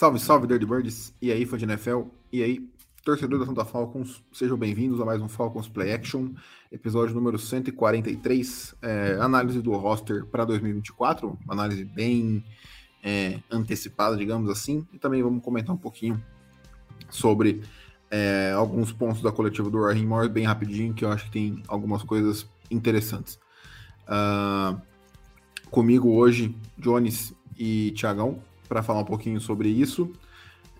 Salve, salve, Dirty Birds. E aí, fã de NFL? E aí, torcedor da Santa Falcons? Sejam bem-vindos a mais um Falcons Play Action, episódio número 143, é, análise do roster para 2024, análise bem é, antecipada, digamos assim, e também vamos comentar um pouquinho sobre é, alguns pontos da coletiva do Raheem Morris bem rapidinho, que eu acho que tem algumas coisas interessantes. Uh, comigo hoje, Jones e Tiagão, para falar um pouquinho sobre isso.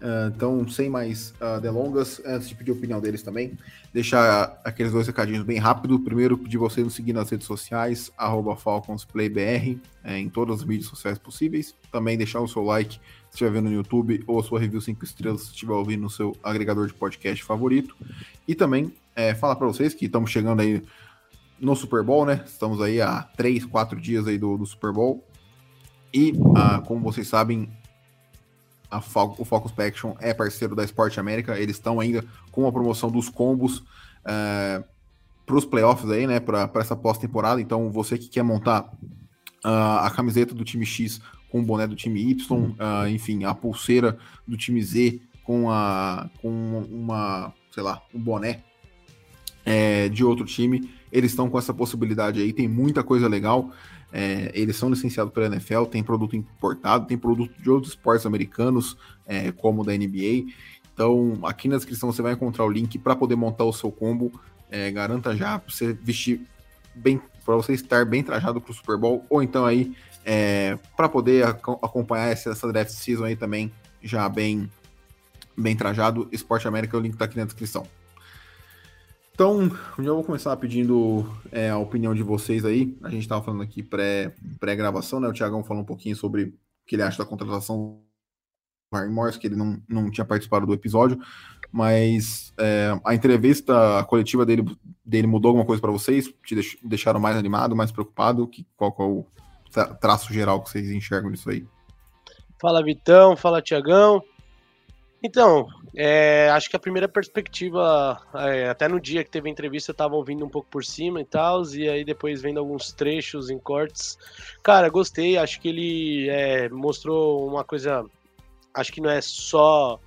Uh, então, sem mais uh, delongas, antes de pedir a opinião deles também, deixar aqueles dois recadinhos bem rápido. Primeiro, pedir você nos seguir nas redes sociais, FalconsPlayBR, é, em todas as mídias sociais possíveis. Também deixar o seu like se estiver vendo no YouTube, ou a sua review 5 estrelas se estiver ouvindo no seu agregador de podcast favorito. E também é, falar para vocês que estamos chegando aí no Super Bowl, né? Estamos aí há 3, 4 dias aí do, do Super Bowl. E, uh, como vocês sabem, Fal o Focus Action é parceiro da Sport América, eles estão ainda com a promoção dos combos uh, é, para os playoffs aí, né, para essa pós-temporada. Então, você que quer montar uh, a camiseta do time X com o boné do time Y, uh, enfim, a pulseira do time Z com, a, com uma, sei lá, um boné é, de outro time, eles estão com essa possibilidade aí, tem muita coisa legal. É, eles são licenciados pela NFL, tem produto importado, tem produto de outros esportes americanos, é, como da NBA. Então, aqui na descrição você vai encontrar o link para poder montar o seu combo. É, garanta já para você vestir bem, para você estar bem trajado para o Super Bowl, ou então aí é, para poder ac acompanhar essa, essa draft season aí também já bem bem trajado. Esporte América, o link está aqui na descrição. Então, já vou começar pedindo é, a opinião de vocês aí. A gente estava falando aqui pré-gravação, pré né? O Thiagão falou um pouquinho sobre o que ele acha da contratação do Harry Morris, que ele não, não tinha participado do episódio, mas é, a entrevista coletiva dele, dele mudou alguma coisa para vocês? Te deixaram mais animado, mais preocupado? Que, qual, qual o traço geral que vocês enxergam nisso aí? Fala Vitão, fala Tiagão. Então, é, acho que a primeira perspectiva, é, até no dia que teve a entrevista, eu tava ouvindo um pouco por cima e tal, e aí depois vendo alguns trechos em cortes. Cara, gostei, acho que ele é, mostrou uma coisa. Acho que não é só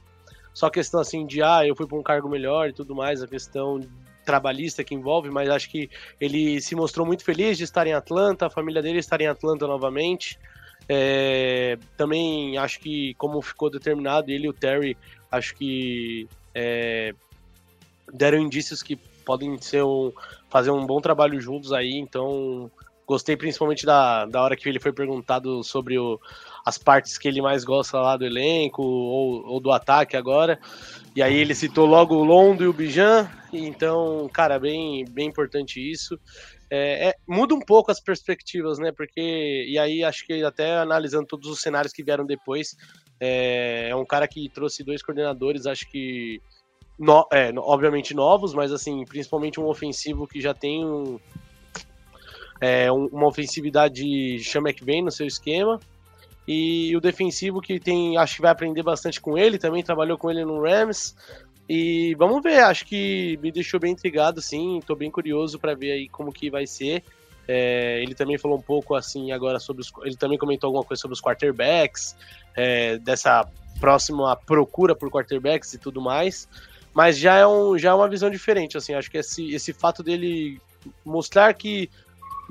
só questão assim de ah, eu fui para um cargo melhor e tudo mais, a questão trabalhista que envolve, mas acho que ele se mostrou muito feliz de estar em Atlanta, a família dele estar em Atlanta novamente. É, também acho que, como ficou determinado, ele e o Terry, acho que é, deram indícios que podem ser um, fazer um bom trabalho juntos aí, então gostei principalmente da, da hora que ele foi perguntado sobre o, as partes que ele mais gosta lá do elenco ou, ou do ataque agora. E aí ele citou logo o Londo e o Bijan, então, cara, bem, bem importante isso. É, é, muda um pouco as perspectivas, né? Porque, e aí acho que até analisando todos os cenários que vieram depois, é, é um cara que trouxe dois coordenadores, acho que, no, é, obviamente novos, mas assim, principalmente um ofensivo que já tem um, é, uma ofensividade chama que vem no seu esquema. E o defensivo que tem, acho que vai aprender bastante com ele, também trabalhou com ele no Rams. E vamos ver, acho que me deixou bem intrigado, sim. Tô bem curioso para ver aí como que vai ser. É, ele também falou um pouco assim agora sobre os. Ele também comentou alguma coisa sobre os quarterbacks, é, dessa próxima procura por quarterbacks e tudo mais. Mas já é, um, já é uma visão diferente, assim. Acho que esse, esse fato dele mostrar que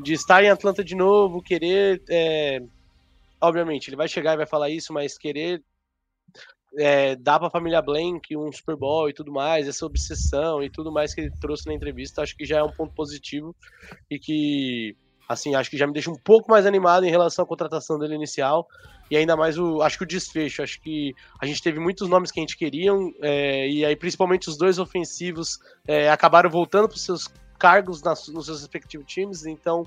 de estar em Atlanta de novo, querer. É, obviamente, ele vai chegar e vai falar isso, mas querer é, dar para a família Blank um Super Bowl e tudo mais, essa obsessão e tudo mais que ele trouxe na entrevista, acho que já é um ponto positivo e que, assim, acho que já me deixa um pouco mais animado em relação à contratação dele inicial e ainda mais o, acho que o desfecho, acho que a gente teve muitos nomes que a gente queria é, e aí principalmente os dois ofensivos é, acabaram voltando para os seus cargos nas, nos seus respectivos times, então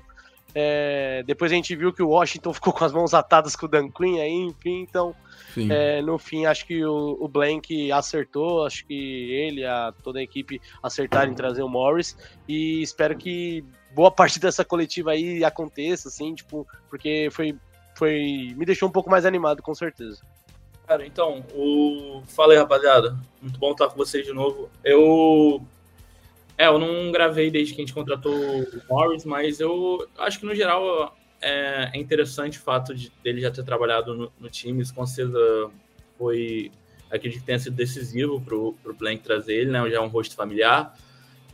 É, depois a gente viu que o Washington ficou com as mãos atadas com o Dan Quinn aí, enfim, então é, no fim acho que o, o, Blank acertou, acho que ele, a, toda a equipe acertaram em trazer o Morris e espero que boa parte dessa coletiva aí aconteça, assim, tipo, porque foi, foi me deixou um pouco mais animado, com certeza. Cara, então, o... fala aí, rapaziada. Muito bom estar com vocês de novo. Eu é, eu não gravei desde que a gente contratou o Morris, mas eu acho que no geral é, é interessante o fato de dele já ter trabalhado no, no time. Isso com certeza foi. Acredito que tenha sido decisivo para o Blank trazer ele, né? Já é um rosto familiar.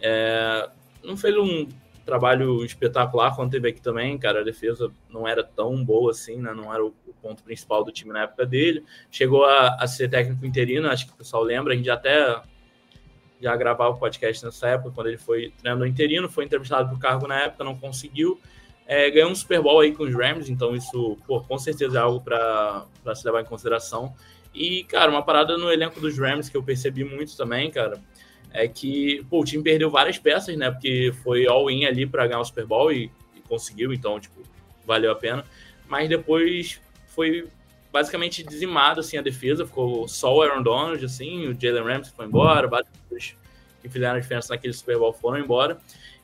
É, não fez um trabalho espetacular quando teve aqui também, cara. A defesa não era tão boa assim, né? Não era o, o ponto principal do time na época dele. Chegou a, a ser técnico interino, acho que o pessoal lembra. A gente até já gravava o podcast nessa época, quando ele foi treinador interino, foi entrevistado por cargo na época, não conseguiu. É, ganhou um Super Bowl aí com os Rams, então isso, pô, com certeza é algo para se levar em consideração. E, cara, uma parada no elenco dos Rams que eu percebi muito também, cara, é que pô, o time perdeu várias peças, né? Porque foi all-in ali para ganhar o Super Bowl e, e, conseguiu, então, tipo, valeu a pena. Mas depois foi basicamente dizimado assim a defesa, ficou só o Aaron Donald, assim, o Jalen Ramsey foi embora, vários que fizeram a diferença naquele Super Bowl foram embora.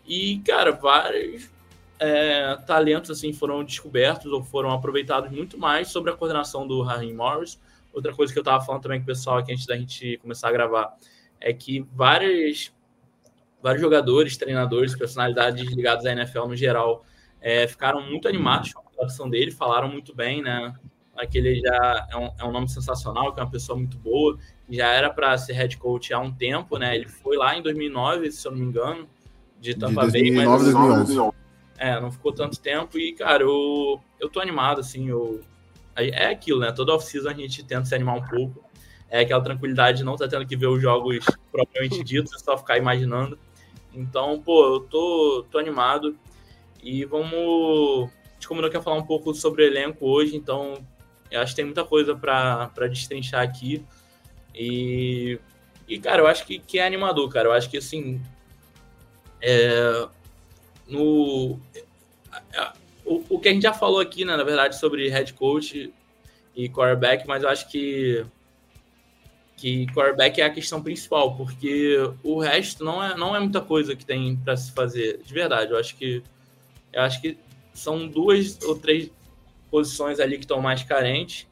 E, cara, vários é, talentos assim foram descobertos ou foram aproveitados muito mais sobre a coordenação do Raheem Morris. Outra coisa que eu estava falando também com o pessoal aqui antes da gente começar a gravar é que vários, vários jogadores, treinadores, personalidades ligados à NFL no geral é, ficaram muito animados com a atuação dele, falaram muito bem, né? Aquele já é um, é um nome sensacional, que é uma pessoa muito boa, já era para ser head coach há um tempo, né? Ele foi lá em 2009, se eu não me engano, de Tampa de 2009, Bay, mas 2011. É, não ficou tanto tempo e, cara, eu, eu tô animado, assim, eu, é aquilo, né? Toda off-season a gente tenta se animar um pouco, é aquela tranquilidade de não tá tendo que ver os jogos propriamente ditos, é só ficar imaginando. Então, pô, eu tô, tô animado e vamos... A gente combinou que ia falar um pouco sobre o elenco hoje, então eu acho que tem muita coisa para destrinchar aqui. E, e, cara, eu acho que, que é animador, cara. Eu acho que, assim, é, no, o, o que a gente já falou aqui, né, na verdade, sobre head coach e quarterback, mas eu acho que que quarterback é a questão principal, porque o resto não é, não é muita coisa que tem para se fazer, de verdade. Eu acho que eu acho que são duas ou três posições ali que estão mais carentes.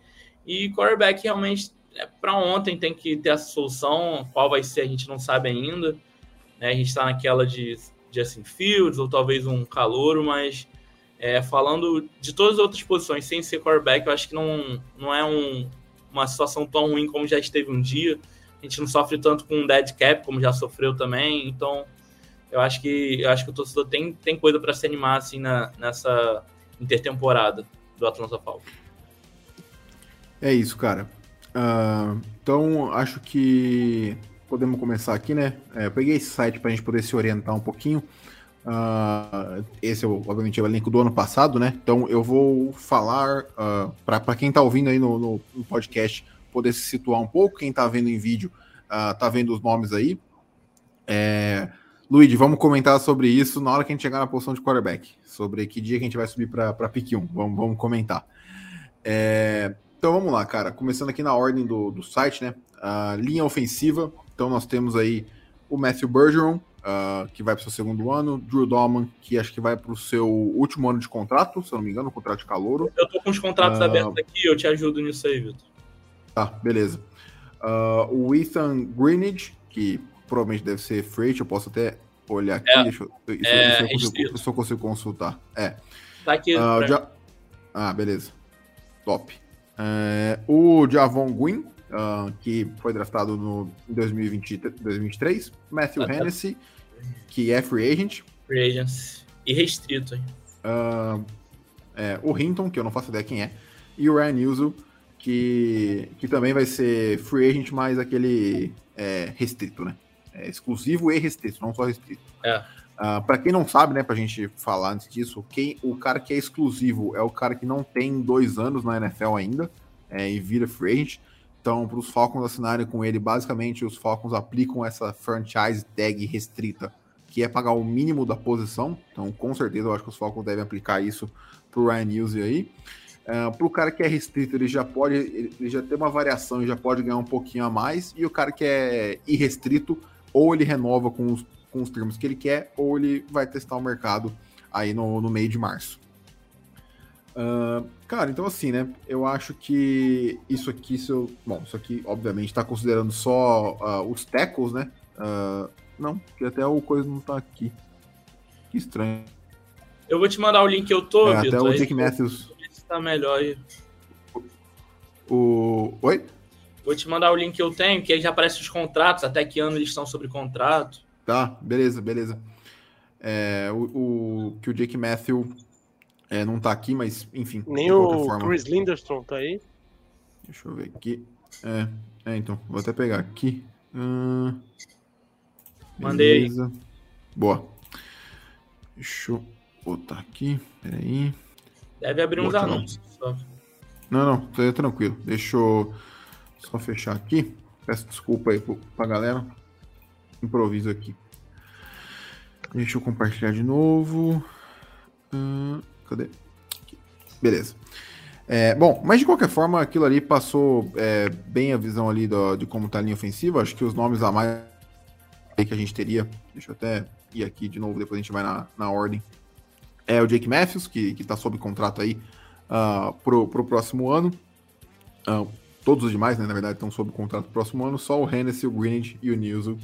E quarterback realmente é, para ontem tem que ter essa solução. Qual vai ser, a gente não sabe ainda. Né? A gente está naquela de Justin Fields ou talvez um calouro, mas é, falando de todas as outras posições sem ser quarterback, eu acho que não, não é um, uma situação tão ruim como já esteve um dia. A gente não sofre tanto com um dead cap como já sofreu também. Então, eu acho que eu acho que o torcedor tem, tem coisa para se animar assim na, nessa intertemporada do Atlanta Falcons. É isso, cara. Uh, então, acho que podemos começar aqui, né? É, eu peguei esse site para a gente poder se orientar um pouquinho. Uh, esse é, obviamente, é o elenco do ano passado, né? Então, eu vou falar uh, para quem está ouvindo aí no, no, no, podcast poder se situar um pouco. Quem está vendo em vídeo uh, tá vendo os nomes aí. É, Luigi, vamos comentar sobre isso na hora que a gente chegar na posição de quarterback. Sobre que dia que a gente vai subir para pick 1. Vamos, vamos comentar. É, então vamos lá, cara. Começando aqui na ordem do, do site, né? Uh, linha ofensiva. Então nós temos aí o Matthew Bergeron, uh, que vai para o seu segundo ano. Drew Dolman, que acho que vai para o seu último ano de contrato, se eu não me engano, contrato de calouro. Eu tô com os contratos uh, abertos aqui, eu te ajudo nisso aí, Vitor. Tá, beleza. o Ethan Greenidge, que provavelmente deve ser freight, eu posso até olhar aqui, é, deixa eu, isso, é, eu consigo, eu consigo consultar. É. Tá aqui. Uh, já... Ah, beleza. Top. É, o Javon Gwyn, uh, que foi draftado no, em 2020, 2023. Matthew ah, tá. Hennessy, que é free agent. Free agent. E restrito, hein? Uh, é, o Hinton, que eu não faço ideia quem é. E o Ryan Newsel, que, que também vai ser free agent, mas aquele restrito, né? É exclusivo e restrito, não só restrito. É. Uh, para quem não sabe, né, pra gente falar antes disso, quem, o cara que é exclusivo é o cara que não tem dois anos na NFL ainda é, e vira free agent. Então, para os Falcons assinarem com ele, basicamente os Falcons aplicam essa franchise tag restrita, que é pagar o mínimo da posição. Então, com certeza, eu acho que os Falcons devem aplicar isso pro Ryan News aí. Uh, pro cara que é restrito, ele já pode, ele já tem uma variação e já pode ganhar um pouquinho a mais. E o cara que é irrestrito, ou ele renova com os, com os termos que ele quer, ou ele vai testar o mercado aí no, no meio de março. Uh, cara, então assim, né? Eu acho que isso aqui, se eu, bom, isso aqui, obviamente, está considerando só uh, os tackles, né? Uh, não, porque até o coisa não tá aqui. Que estranho. Eu vou te mandar o link que eu tô, é, Até o Jake Matthews. Tá melhor aí. O... Oi? Vou te mandar o link que eu tenho, que aí já aparece os contratos, até que ano eles estão sobre contrato. Tá, beleza, beleza. É, o, o, que o Jake Matthew é, não tá aqui, mas enfim. Nem o forma. Chris Linderstrom tá aí. Deixa eu ver aqui. É, é então, vou até pegar aqui. Hum, Mandei. Boa. Deixa eu botar aqui. Peraí. Deve abrir uns anúncios. Não, não, tá tranquilo. Deixa eu só fechar aqui. Peço desculpa aí pra galera. Improviso aqui. Deixa eu compartilhar de novo. Hum, cadê? Aqui. Beleza. É, bom, mas de qualquer forma, aquilo ali passou é, bem a visão ali do, de como tá a linha ofensiva. Acho que os nomes a mais que a gente teria, deixa eu até ir aqui de novo, depois a gente vai na, na ordem. É o Jake Matthews, que, que tá sob contrato aí uh, pro, pro próximo ano. Uh, todos os demais, né, na verdade, estão sob contrato próximo ano. Só o Hennessy, o Greenwich e o Nilson,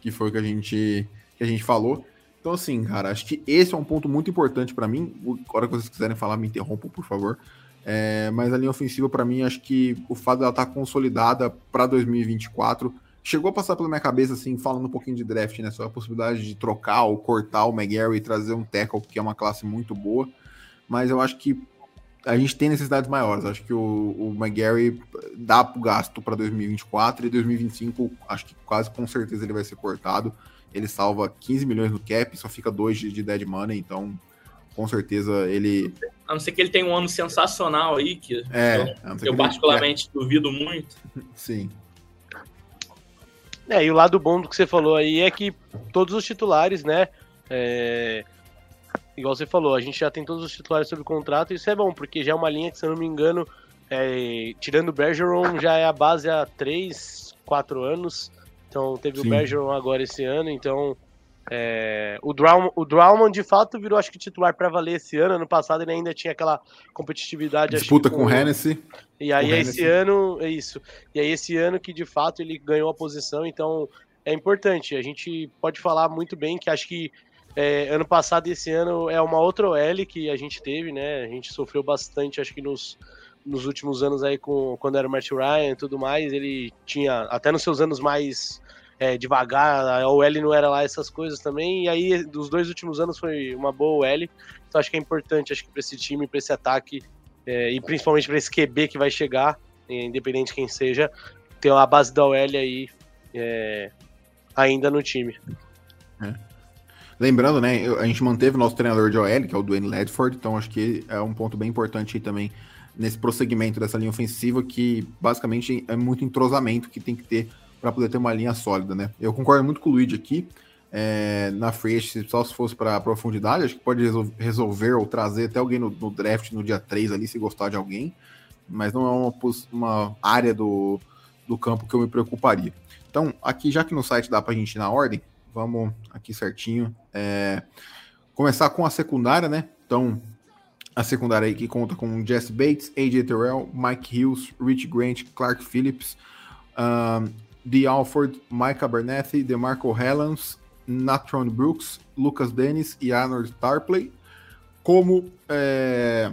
que foi o que a gente, que a gente falou. Então, assim, cara, acho que esse é um ponto muito importante para mim. A hora que vocês quiserem falar, me interrompam, por favor. É, mas a linha ofensiva, para mim, acho que o fato dela estar tá consolidada para 2024 chegou a passar pela minha cabeça, assim, falando um pouquinho de draft, né? Só a possibilidade de trocar ou cortar o McGarry e trazer um tackle, que é uma classe muito boa. Mas eu acho que a gente tem necessidades maiores. Acho que o, o McGarry dá pro gasto para 2024 e 2025, acho que quase com certeza ele vai ser cortado. Ele salva 15 milhões no cap, só fica 2 de, de dead money, então com certeza ele. A não ser que ele tenha um ano sensacional aí, que é, eu, que eu particularmente é. duvido muito. Sim. É, e o lado bom do que você falou aí é que todos os titulares, né? É... Igual você falou, a gente já tem todos os titulares sob contrato, e isso é bom, porque já é uma linha que, se eu não me engano, é... tirando o Bergeron, já é a base há 3, 4 anos. Então teve Sim. o Bergeron agora esse ano, então é, o, Drauman, o Drauman de fato virou acho que titular para valer esse ano. Ano passado ele ainda tinha aquela competitividade. Disputa com o Hennessy. E aí esse ano, é isso. E aí esse ano que de fato ele ganhou a posição, então é importante. A gente pode falar muito bem que acho que é, ano passado e esse ano é uma outra OL que a gente teve, né? A gente sofreu bastante, acho que nos, nos últimos anos aí com quando era o Matt Ryan e tudo mais, ele tinha até nos seus anos mais é, devagar, a OL não era lá essas coisas também, e aí dos dois últimos anos foi uma boa OL, então acho que é importante, acho que para esse time, para esse ataque, é, e principalmente para esse QB que vai chegar, independente de quem seja, ter uma base da OL aí é, ainda no time. É. Lembrando, né, a gente manteve o nosso treinador de OL, que é o Dwayne Ledford, então acho que é um ponto bem importante também nesse prosseguimento dessa linha ofensiva, que basicamente é muito entrosamento que tem que ter para poder ter uma linha sólida, né? Eu concordo muito com o Luigi aqui. É, na free só se fosse para profundidade, acho que pode resolver ou trazer até alguém no, no, draft no dia 3 ali, se gostar de alguém, mas não é uma, uma área do, do campo que eu me preocuparia. Então, aqui, já que no site dá para a gente ir na ordem, vamos aqui certinho. É, começar com a secundária, né? Então, a secundária aí que conta com Jesse Bates, AJ Terrell, Mike Hills, Rich Grant, Clark Phillips, um, The Alford, Mike Abernethy, DeMarco Hellens, Natron Brooks, Lucas Dennis e Arnold Tarpley. Como é,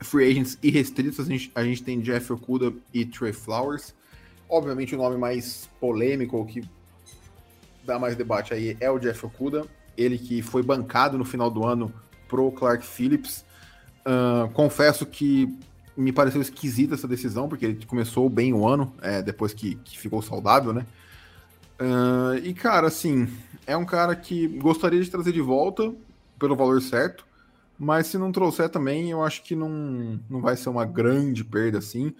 free agents irrestritos, a gente, a gente tem Jeff Okuda e Trey Flowers. Obviamente, o nome mais polêmico, que dá mais debate aí, é o Jeff Okuda. Ele que foi bancado no final do ano pro Clark Phillips. Uh, confesso que me pareceu esquisita essa decisão, porque ele começou bem o ano, é, depois que, que, ficou saudável, né? Uh, e, cara, assim, é um cara que gostaria de trazer de volta pelo valor certo, mas se não trouxer também, eu acho que não, não vai ser uma grande perda, assim.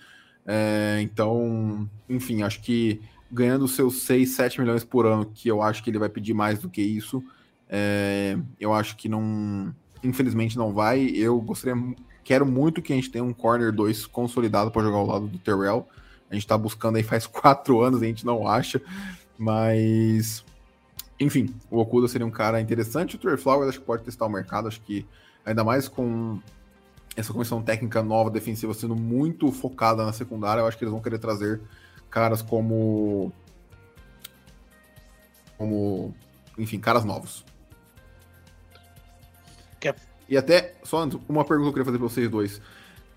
É, então, enfim, acho que ganhando seus 6, 7 milhões por ano, que eu acho que ele vai pedir mais do que isso. É, eu acho que não. Infelizmente não vai. Eu gostaria. Quero muito que a gente tenha um corner 2 consolidado para jogar ao lado do Terrell. A gente tá buscando aí faz quatro anos, a gente não acha. Mas. Enfim, o Okuda seria um cara interessante. O Trey Flowers acho que pode testar o mercado. Acho que ainda mais com essa comissão técnica nova defensiva sendo muito focada na secundária, eu acho que eles vão querer trazer caras como. Como. Enfim, caras novos. Quer... E até, só uma pergunta que eu queria fazer para vocês dois.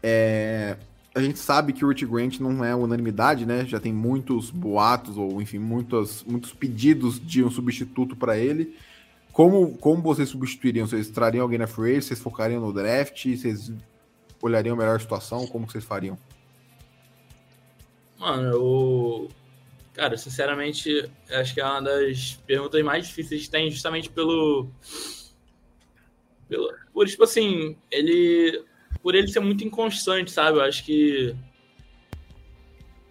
É, a gente sabe que o Rich Grant não é unanimidade, né? Já tem muitos boatos, ou enfim, muitos, muitos pedidos de um substituto para ele. Como, como vocês substituiriam? Vocês trariam alguém na free Vocês focariam no draft? Vocês olhariam a melhor situação? Como vocês fariam? Mano, eu. Cara, sinceramente, acho que é uma das perguntas mais difíceis que tem, justamente pelo. pelo por, tipo assim, ele. Por ele ser muito inconstante, sabe? Eu acho que.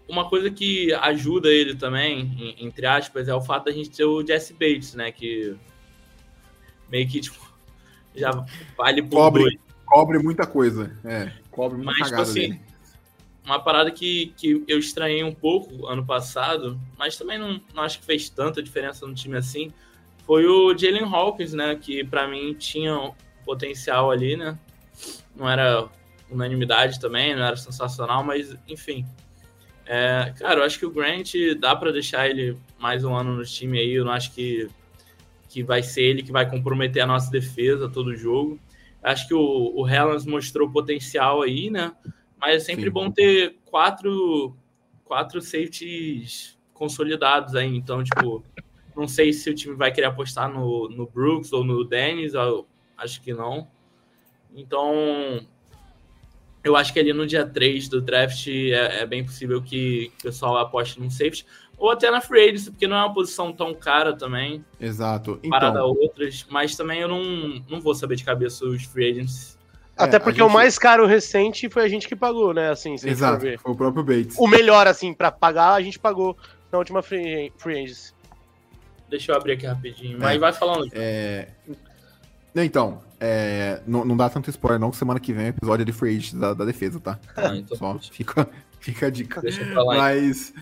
Uma coisa que ajuda ele também, entre aspas, é o fato da gente ter o Jesse Bates, né? Que. Meio que, tipo. Já vale por cobre, dois. Cobre muita coisa. É, cobre muita Mas, tipo assim, dele. Uma parada que, que eu estranhei um pouco ano passado, mas também não, não acho que fez tanta diferença no time assim, foi o Jalen Hawkins, né? Que para mim tinha potencial ali, né? Não era unanimidade também, não era sensacional, mas enfim. É, cara, eu acho que o Grant dá para deixar ele mais um ano no time aí. Eu não acho que, que vai ser ele que vai comprometer a nossa defesa todo jogo. Acho que o, o Helens mostrou potencial aí, né? Mas é sempre Sim. bom ter quatro, quatro safeties consolidados aí. Então, tipo, não sei se o time vai querer apostar no, no Brooks ou no Dennis. Acho que não. Então, eu acho que ali no dia 3 do draft é, é bem possível que o pessoal aposte num safety. Ou até na free agency, porque não é uma posição tão cara também, Exato. parada a Então, outras. Mas também eu não, não vou saber de cabeça os free agents. Até É, porque a o gente- mais caro recente foi a gente que pagou, né? Assim, se a gente for exato. ver. Foi o próprio Bates. O melhor, assim, pra pagar, a gente pagou na última free, free agency. Deixa eu abrir aqui rapidinho. Mas vai falando. É... Não, Então, é, não, não dá tanto spoiler, não, que semana que vem é episódio de free agent da, da defesa, tá? Ah, então Só fica, fica a dica. deixa eu falar. Mas,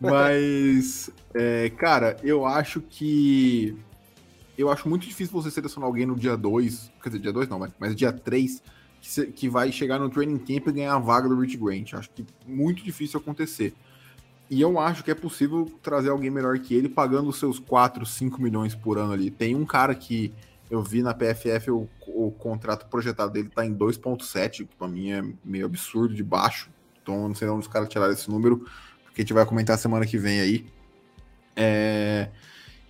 mas é, cara, eu acho que. Eu acho muito difícil você selecionar alguém no dia 2, quer dizer, dia 2 não, mas, mas dia 3, que, que vai chegar no training camp e ganhar a vaga do Rich Grant. Acho que muito difícil acontecer. E eu acho que é possível trazer alguém melhor que ele, pagando os seus 4, 5 milhões por ano ali. Tem um cara que eu vi na PFF, o, o contrato projetado dele tá em 2,7, que pra mim é meio absurdo de baixo. Então eu não sei de onde os caras tiraram esse número, porque a gente vai comentar semana que vem aí. É,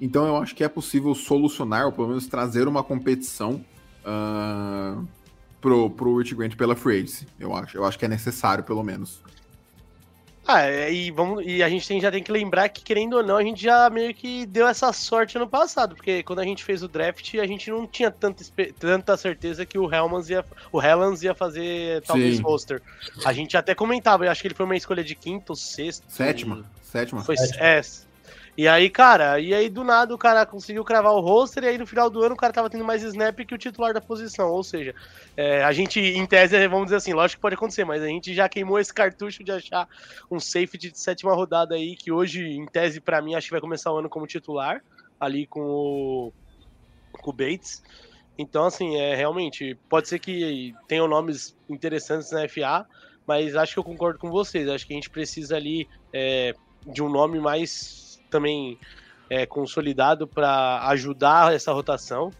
Então eu acho que é possível solucionar, ou pelo menos trazer uma competição ah, pro, pro Rich Grant pela free agency, eu acho. Eu acho que é necessário, pelo menos. Ah, é, e, vamos, e a gente tem- já tem que lembrar que, querendo ou não, a gente já meio que deu essa sorte ano passado, porque quando a gente fez o draft, a gente não tinha tanta, tanta certeza que o Helmans ia, o Helens ia fazer talvez Sim. roster. A gente até comentava, eu acho que ele foi uma escolha de quinto ou sexto. Sétima? Sétima? Foi é. E aí, cara, e aí do nada o cara conseguiu cravar o roster, e aí no final do ano o cara tava tendo mais snap que o titular da posição. Ou seja, é, a gente, em tese, vamos dizer assim, lógico que pode acontecer, mas a gente já queimou esse cartucho de achar um safety de sétima rodada aí, que hoje, em tese, pra mim, acho que vai começar o ano como titular, ali com o, com o Bates. Então, assim, é realmente, pode ser que tenham nomes interessantes na FA, mas acho que eu concordo com vocês. Acho que a gente precisa ali é, de um nome mais também é, consolidado para ajudar essa rotação.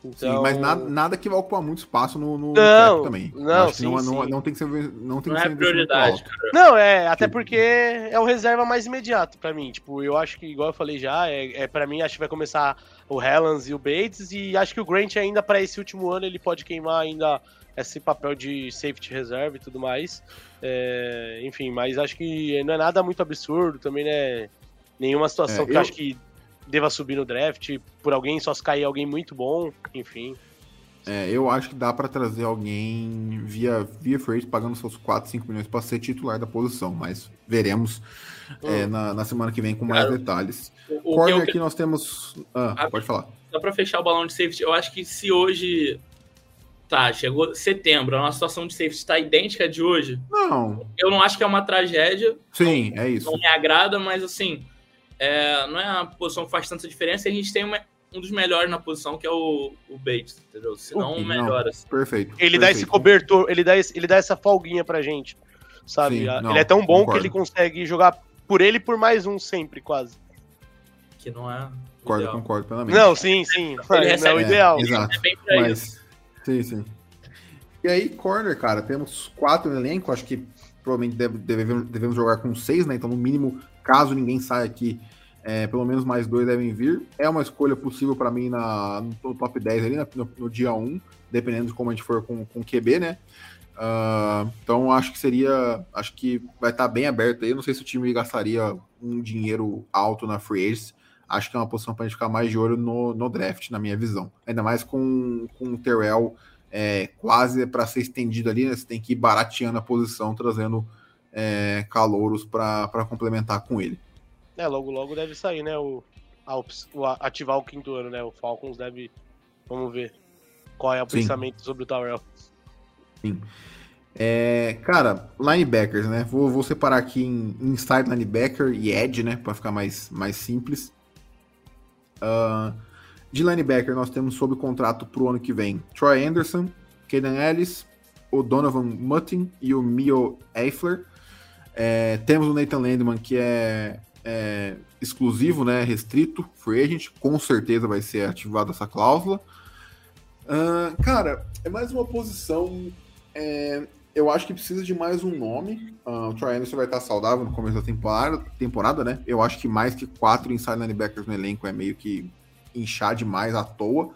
Sim, Então, mas nada, nada que vai ocupar muito espaço no, no Não, cap também. não, Eu acho que sim, não, não, sim. não tem que ser, não tem Não que é ser prioridade. Não, é, até Tipo- porque é o reserva mais imediato pra mim. Tipo, eu acho que, igual eu falei já, é, é para mim acho que vai começar o Helens e o Bates, e acho que o Grant ainda para esse último ano ele pode queimar ainda esse papel de safety reserve e tudo mais. É, enfim, mas acho que não é nada muito absurdo, também né? Nenhuma situação É, que eu acho que deva subir no draft por alguém, só se cair alguém muito bom, enfim. É, eu acho que dá para trazer alguém via, via free pagando seus 4, 5 milhões para ser titular da posição, mas veremos hum. é, na, na, semana que vem com mais Cara, detalhes. O, o Corner eu... aqui nós temos. Ah, ah, pode falar. Só para fechar o balão de safety, eu acho que se hoje. Tá, chegou setembro, a nossa situação de safety está idêntica de hoje. Não. Eu não acho que é uma tragédia. Sim, não, é isso. Não me agrada, mas assim, é, não é uma posição que faz tanta diferença. A gente tem uma, um dos melhores na posição, que é o, o Bates, entendeu? Se não, o melhor. Assim. Perfeito. Ele perfeito. dá esse cobertor, ele dá, esse, ele dá essa folguinha pra gente, sabe? Sim, não, ele é tão bom concordo. que ele consegue jogar por ele por mais um sempre, quase. Que não é. Concordo, ideal. concordo plenamente. Não, sim, sim. Ele é, recebe, é o ideal. É, exato. É bem pra Mas, isso. Sim, sim. E aí, corner, cara, temos quatro no elenco, acho que provavelmente deve, devemos, devemos jogar com seis, né? Então, no mínimo, caso ninguém saia aqui, é, pelo menos mais dois devem vir. É uma escolha possível para mim na, no top 10 ali, no, no, dia 1, dependendo de como a gente for com, com QB, né? Uh, então acho que seria. Acho que vai estar tá bem aberto aí. Não sei se o time gastaria um dinheiro alto na free agents. Acho que é uma posição para a gente ficar mais de olho no, no draft, na minha visão. Ainda mais com, com o Terrell é, quase para ser estendido ali, né? Você tem que ir barateando a posição, trazendo é, calouros para complementar com ele. É, logo logo deve sair, né? O, o, ativar o quinto ano, né? O Falcons deve. Vamos ver qual é o Sim. pensamento sobre o Tyrell. Sim. É, cara, linebackers, né? Vou, vou separar aqui em inside linebacker e edge, né? Para ficar mais, mais simples. Uh, de linebacker, nós temos sob contrato para o ano que vem Troy Anderson, Kaden Ellis, o Donovan Mutton e o Mio Eifler. É, temos o Nathan Landman, que é é, exclusivo, né, restrito, free agent, com certeza vai ser ativada essa cláusula. Uh, cara, é mais uma posição. É, eu acho que precisa de mais um nome. Uh, o Troy Anderson vai estar saudável no começo da temporada, temporada, né? Eu acho que mais que quatro inside linebackers no elenco é meio que inchar demais à toa.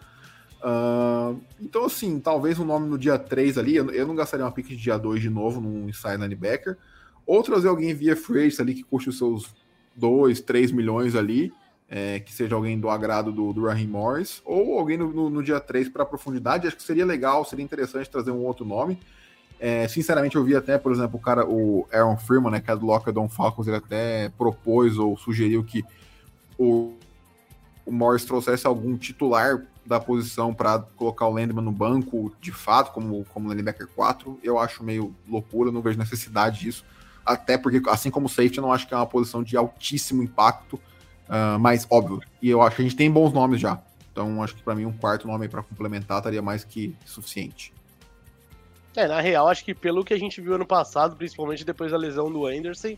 Uh, então, assim, talvez um nome no dia 3 ali. Eu, eu não gastaria uma pick de dia 2 de novo num inside linebacker. Ou trazer alguém via free ali que custe os seus 2, 3 milhões ali, é, que seja alguém do agrado do, do Raheem Morris, ou alguém no, no, no dia 3 para profundidade. Acho que seria legal, seria interessante trazer um outro nome. É, sinceramente, eu vi até, por exemplo, o cara, o Aaron Freeman, né, que é do Lockdown Falcons, ele até propôs ou sugeriu que o, o Morris trouxesse algum titular da posição para colocar o Landman no banco, de fato, como, como linebacker 4. Eu acho meio loucura, não vejo necessidade disso até porque, assim como o safety, eu não acho que é uma posição de altíssimo impacto, uh, mas óbvio. E eu acho que a gente tem bons nomes já. Então, acho que para mim um quarto nome para complementar estaria mais que suficiente. É, na real, acho que pelo que a gente viu ano passado, principalmente depois da lesão do Anderson,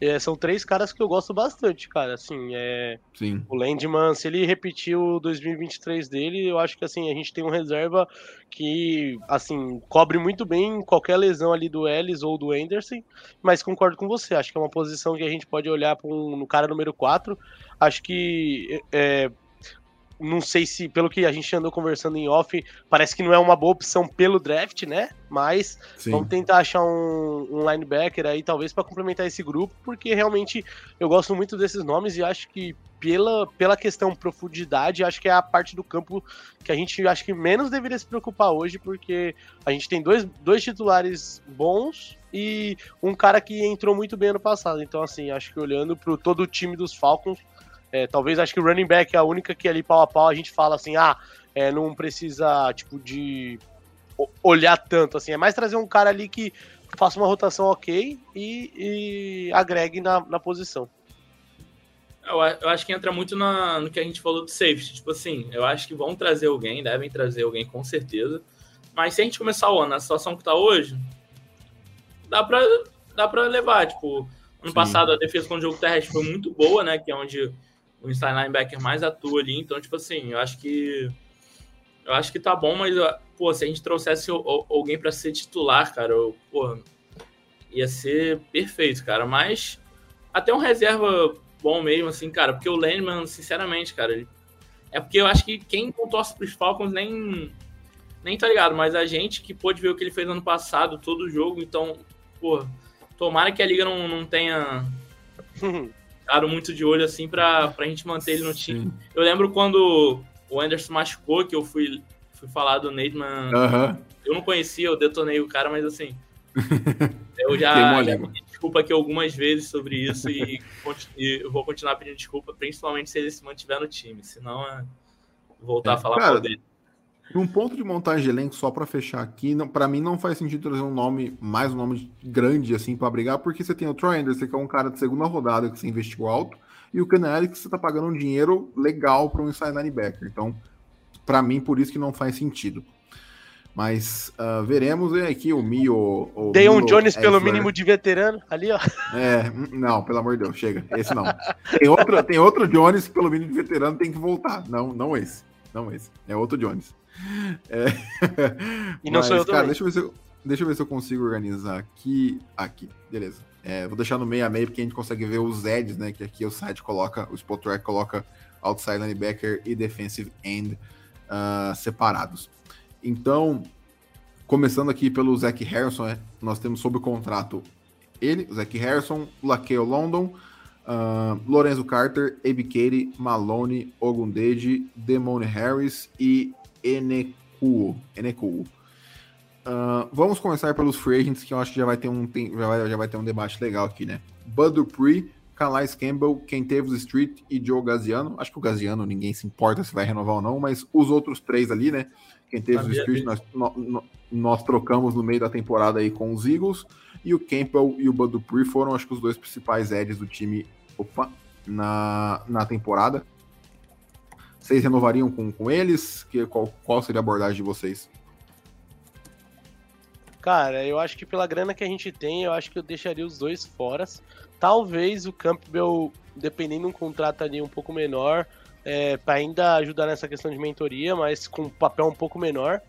é, são três caras que eu gosto bastante, cara. Assim, é. Sim. O Landman, se ele repetir o 2023 dele, eu acho que assim, a gente tem um reserva que, assim, cobre muito bem qualquer lesão ali do Ellis ou do Anderson. Mas concordo com você, acho que é uma posição que a gente pode olhar para um, no cara número 4. Acho que. É, não sei se, pelo que a gente andou conversando em off, parece que não é uma boa opção pelo draft, né? Mas Sim. vamos tentar achar um, um linebacker aí, talvez, para complementar esse grupo, porque realmente eu gosto muito desses nomes e acho que pela, pela questão profundidade, acho que é a parte do campo que a gente acho que menos deveria se preocupar hoje, porque a gente tem dois, dois titulares bons e um cara que entrou muito bem ano passado. Então, assim, acho que olhando para todo o time dos Falcons, é, talvez acho que o running back é a única que ali pau a pau a gente fala assim, ah, é, não precisa, tipo, de olhar tanto, assim. É mais trazer um cara ali que faça uma rotação ok e, e agregue na, na posição. Eu, eu, acho que entra muito na, no que a gente falou do safety. Tipo assim, eu acho que vão trazer alguém, devem trazer alguém com certeza. Mas se a gente começar o ano na situação que tá hoje, dá pra, dá pra levar. Tipo, ano Sim. passado a defesa com o jogo terrestre foi muito boa, né? Que é onde o inside linebacker mais atua ali. Então, tipo assim, eu acho que. Eu acho que tá bom, mas, pô, se a gente trouxesse alguém para ser titular, cara, eu, pô, ia ser perfeito, cara. Mas até um reserva bom mesmo, assim, cara, porque o Landman, sinceramente, cara, ele... é porque eu acho que quem torce pros Falcons nem. Nem tá ligado, mas a gente que pôde ver o que ele fez ano passado, todo jogo, então, pô, tomara que a liga não, não tenha ficado muito de olho assim pra, pra gente manter ele no time. Eu lembro quando o Anderson machucou, que eu fui, fui falar do Nateman. Aham. Eu não conhecia, eu detonei o cara, mas assim. eu já, já pedi desculpa aqui algumas vezes sobre isso e, e eu vou continuar pedindo desculpa, principalmente se ele se mantiver no time. Senão é voltar É, a falar cara, dele. Num ponto de montagem de elenco, só pra fechar aqui, para mim não faz sentido trazer um nome, mais um nome grande assim pra brigar, porque você tem o Troy Anderson, que é um cara de segunda rodada que você investiu alto, e o Canary que você tá pagando um dinheiro legal pra um inside linebacker. Então, pra mim, por isso que não faz sentido. Mas ah, veremos e aqui o Mio. o Dei um Jones pelo Eifler. mínimo de veterano. Ali, ó. É, hum, não, pelo amor de Deus, chega. Esse não. Tem outro, tem outro Jones, pelo mínimo de veterano, tem que voltar. Não, não esse. Não esse. É outro Jones. É. E não sou eu cara, também. deixa eu, ver se eu, deixa eu ver se eu consigo organizar aqui. Aqui, beleza. É, vou deixar no meio a meio, porque a gente consegue ver os Eds, né? Que aqui o site coloca, o Spot Track coloca outside linebacker e defensive end ah, separados. Então, começando aqui pelo Zach Harrison, né, nós temos sob contrato ele, o Zach Harrison, Laqueo London, ah, Lorenzo Carter, Abe Katie, Malone, Ogundeji, Demone Harris e Enekuo. Enekuo. Ah, vamos começar pelos free agents, que eu acho que já vai ter um, tem- já vai, já vai ter um debate legal aqui, né? Bud Dupree, Calais Campbell, Kentavious Street e Joe Gaziano. Acho que o Gaziano ninguém se importa se vai renovar ou não, mas os outros três ali, né? Kentavious Sabia Street nós, nó- nó- nós trocamos no meio da temporada aí com os Eagles. E o Campbell e o Bud Dupree foram, acho que, os dois principais edges do time opa, na, na temporada. Vocês renovariam com, com eles? Que, qual, qual seria a abordagem de vocês? Cara, eu acho que pela grana que a gente tem, eu acho que eu deixaria os dois fora. Talvez o Campbell, dependendo de um contrato ali um pouco menor, é, para ainda ajudar nessa questão de mentoria, mas com um papel um pouco menor.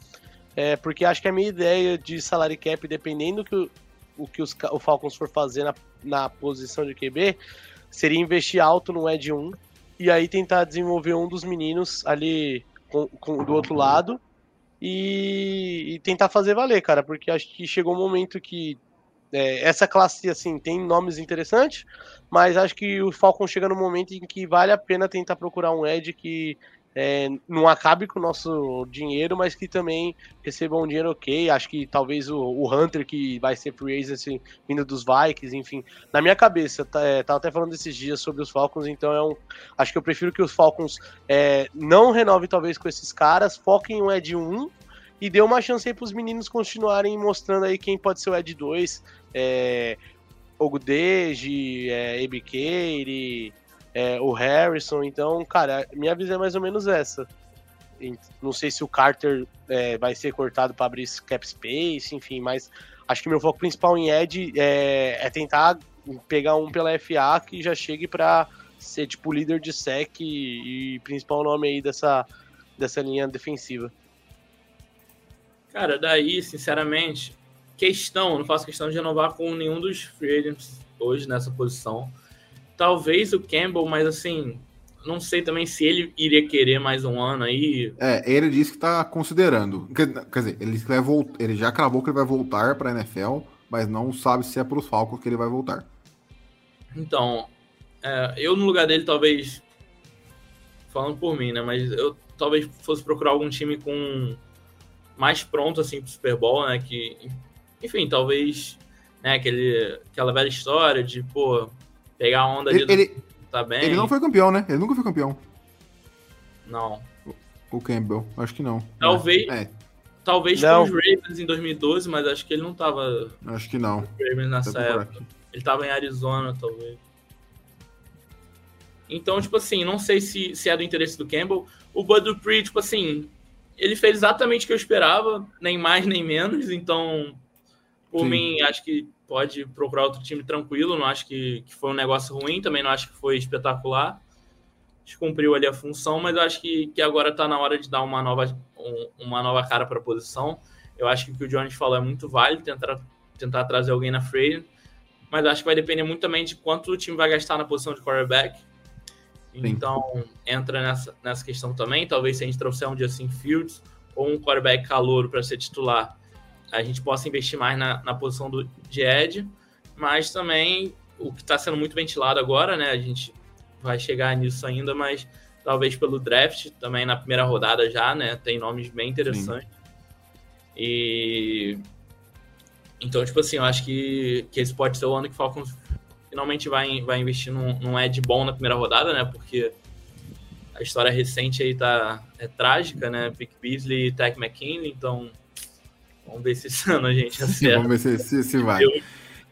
É, porque acho que a minha ideia de salary cap, dependendo do que o, o que os, o Falcons for fazer na, na posição de QB, seria investir alto no Ed 1 e aí tentar desenvolver um dos meninos ali com, com- do outro lado e, e tentar fazer valer, cara, porque acho que chegou um momento que é, essa classe assim tem nomes interessantes, mas acho que o Falcon chega no momento em que vale a pena tentar procurar um Ed que é, não acabe com o nosso dinheiro, mas que também receba um dinheiro ok. Acho que talvez o, o Hunter, que vai ser free agent vindo dos Vikings, enfim. Na minha cabeça, tá, é, tava até falando esses dias sobre os Falcons, então é um. Acho que eu prefiro que os Falcons é, não renove talvez com esses caras, foquem em um Ed 1 e dê uma chance aí pros meninos continuarem mostrando aí quem pode ser o Ed 2. É, Ogudeji, é, Katie, é, o Harrison. Então, cara, minha visão é mais ou menos essa. Não sei se o Carter é, vai ser cortado para abrir cap space, enfim, mas acho que meu foco principal em Ed é, é tentar pegar um pela FA que já chegue para ser tipo líder de sec e, e principal nome aí dessa, dessa linha defensiva. Cara, daí, sinceramente, questão, não faço questão de renovar com nenhum dos free agents hoje nessa posição. Talvez o Campbell, mas assim, não sei também se ele iria querer mais um ano aí. É, ele disse que tá considerando. Quer, quer dizer, ele, disse que vai volt, ele já cravou que ele vai voltar pra NFL, mas não sabe se é pros Falcons que ele vai voltar. Então, é, eu no lugar dele, talvez, falando por mim, né, mas eu talvez fosse procurar algum time com mais pronto, assim, pro Super Bowl, né, que, enfim, talvez, né, aquele, aquela velha história de, pô, pegar a onda ali Ele, do ele, tá bem. ele não foi campeão, né? Ele nunca foi campeão. Não. O Campbell, acho que não. Talvez- É, Talvez Não. com os Ravens em 2012, mas acho que ele não tava acho que não. com os Ravens nessa Tá época. Ele tava em Arizona, talvez. Então, tipo assim, não sei se, se é do interesse do Campbell. O Bud Dupree, tipo assim, ele fez exatamente o que eu esperava, nem mais nem menos. Então, por Sim. mim, acho que pode procurar outro time tranquilo. Não acho que, que foi um negócio ruim, também não acho que foi espetacular. Acho que cumpriu ali a função, mas eu acho que, que agora tá na hora de dar uma nova, um- uma nova cara para a posição. Eu acho que o que o Jones falou é muito válido, tentar, tentar trazer alguém na frente mas acho que vai depender muito também de quanto o time vai gastar na posição de quarterback. Então, entra nessa, nessa questão também. Talvez se a gente trouxer um Justin Fields ou um quarterback calouro para ser titular, a gente possa investir mais na, na posição do, de Ed. Mas também, o que está sendo muito ventilado agora, né? A gente vai chegar nisso ainda, mas talvez pelo draft também na primeira rodada já, né? Tem nomes bem interessantes. Sim. E então, tipo assim, eu acho que, que esse pode ser o ano que o Falcons finalmente vai, vai investir num, num Ed bom na primeira rodada, né? Porque a história recente aí tá é trágica, né? Vic Beasley e Tech McKinley, então vamos ver se esse ano a gente acerta. vamos ver se, se, se vai. Eu...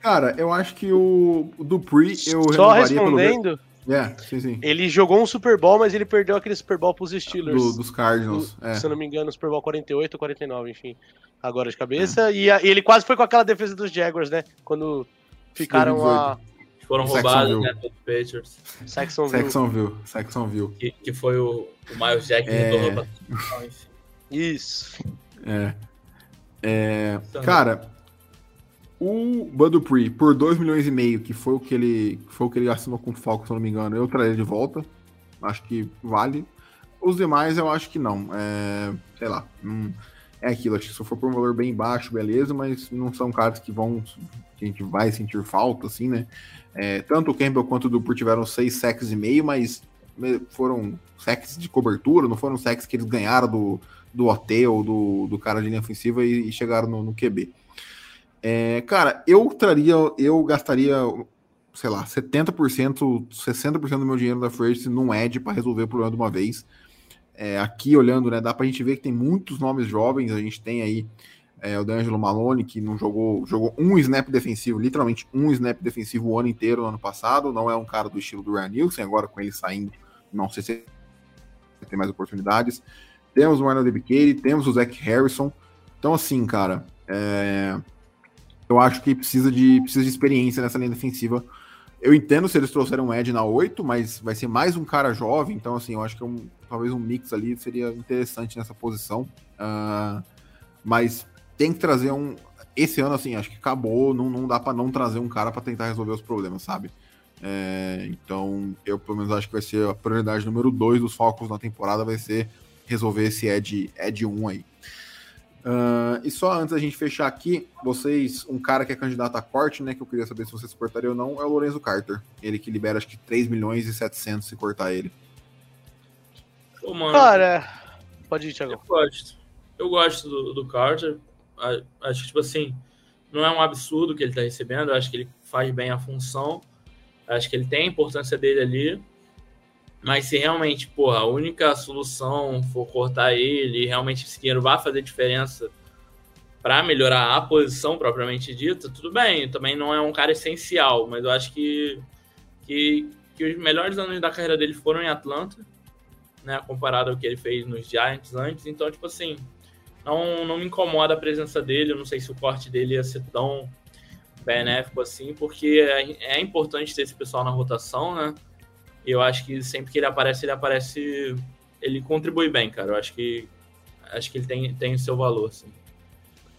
Cara, eu acho que o, o Dupree eu Só respondendo, pelo... é, sim, sim. ele jogou um Super Bowl, mas ele perdeu aquele Super Bowl pros Steelers. Do, dos Cardinals, do, é. Se eu não me engano, Super Bowl 48 ou 49, enfim. Agora de cabeça. É. E, a, e, ele quase foi com aquela defesa dos Jaguars, né? Quando ficaram a foram roubados, né, pelos Patriots. Saxonville. Saxonville. Saxonville. Que, que foi o, o Miles Jack é... que retornou Isso. É. é... Cara, o Budupri, por 2 milhões e meio, que foi o que ele foi o que ele assinou com o Falco, se eu não me engano, eu traria de volta. Acho que vale. Os demais eu acho que não. É, sei lá. Hum, é aquilo, acho que se for por um valor bem baixo, beleza, mas não são caras que vão. que a gente vai sentir falta, assim, né? É, tanto o Campbell quanto o Dupur tiveram seis sacks e meio, mas foram sacks de cobertura, não foram sacks que eles ganharam do, do hotel, do, do cara de linha ofensiva e, e chegaram no, no QB. É, cara, eu traria, eu gastaria, sei lá, 70%, 60% do meu dinheiro da First num Edge para resolver o problema de uma vez. É, aqui olhando, né, dá pra gente ver que tem muitos nomes jovens, a gente tem aí é, o D'Angelo Malone, que não jogou, jogou um snap defensivo, literalmente um snap defensivo o ano inteiro no ano passado, não é um cara do estilo do Ryan Nielsen, agora com ele saindo, não sei se tem mais oportunidades. Temos o Arnold Ebikeri, temos o Zach Harrison, então assim, cara, é, eu acho que precisa de, precisa de experiência nessa linha defensiva eu entendo se eles trouxeram um Ed na 8, mas vai ser mais um cara jovem, então assim, eu acho que é um, talvez um mix ali seria interessante nessa posição. Uh, mas tem que trazer um. Esse ano, assim, acho que acabou, não, não dá para não trazer um cara para tentar resolver os problemas, sabe? É, então, eu pelo menos acho que vai ser a prioridade número 2 dos Falcons na temporada, vai ser resolver esse Ed, Ed 1 aí. Uh, e só antes da gente fechar aqui, vocês, um cara que é candidato a corte, né, que eu queria saber se vocês cortariam ou não, é o Lorenzo Carter. Ele que libera acho que 3 milhões e 700 se cortar ele. Pô, mano, cara, pode ir, Thiago. Eu gosto. Eu gosto do, do Carter. Acho que, tipo assim, não é um absurdo que ele tá recebendo. Eu acho que ele faz bem a função. Acho que ele tem a importância dele ali. Mas se realmente, porra, a única solução for cortar ele, realmente esse dinheiro vai fazer diferença para melhorar a posição propriamente dita, tudo bem. Também não é um cara essencial, mas eu acho que, que, que os melhores anos da carreira dele foram em Atlanta, né? Comparado ao que ele fez nos Giants antes. Então, tipo assim, não, não me incomoda a presença dele. Eu não sei se o corte dele ia ser tão benéfico assim, porque é, é importante ter esse pessoal na rotação, né? Eu acho que sempre que ele aparece, ele aparece. Ele contribui bem, cara. Eu acho que. Acho que ele tem, tem o seu valor, assim.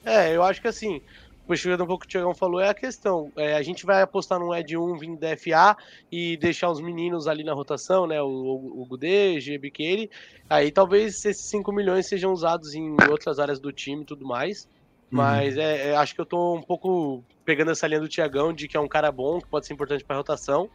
É, eu acho que assim, puxando um pouco o que o Tiagão falou, é a questão. É, a gente vai apostar num Ed 1 vindo da FA e deixar os meninos ali na rotação, né? O, o, o Gudê, Biqueire. Aí talvez esses 5 milhões sejam usados em outras áreas do time e tudo mais. Uhum. Mas uhum. é, é, acho que eu tô um pouco pegando essa linha do Tiagão de que é um cara bom, que pode ser importante para rotação.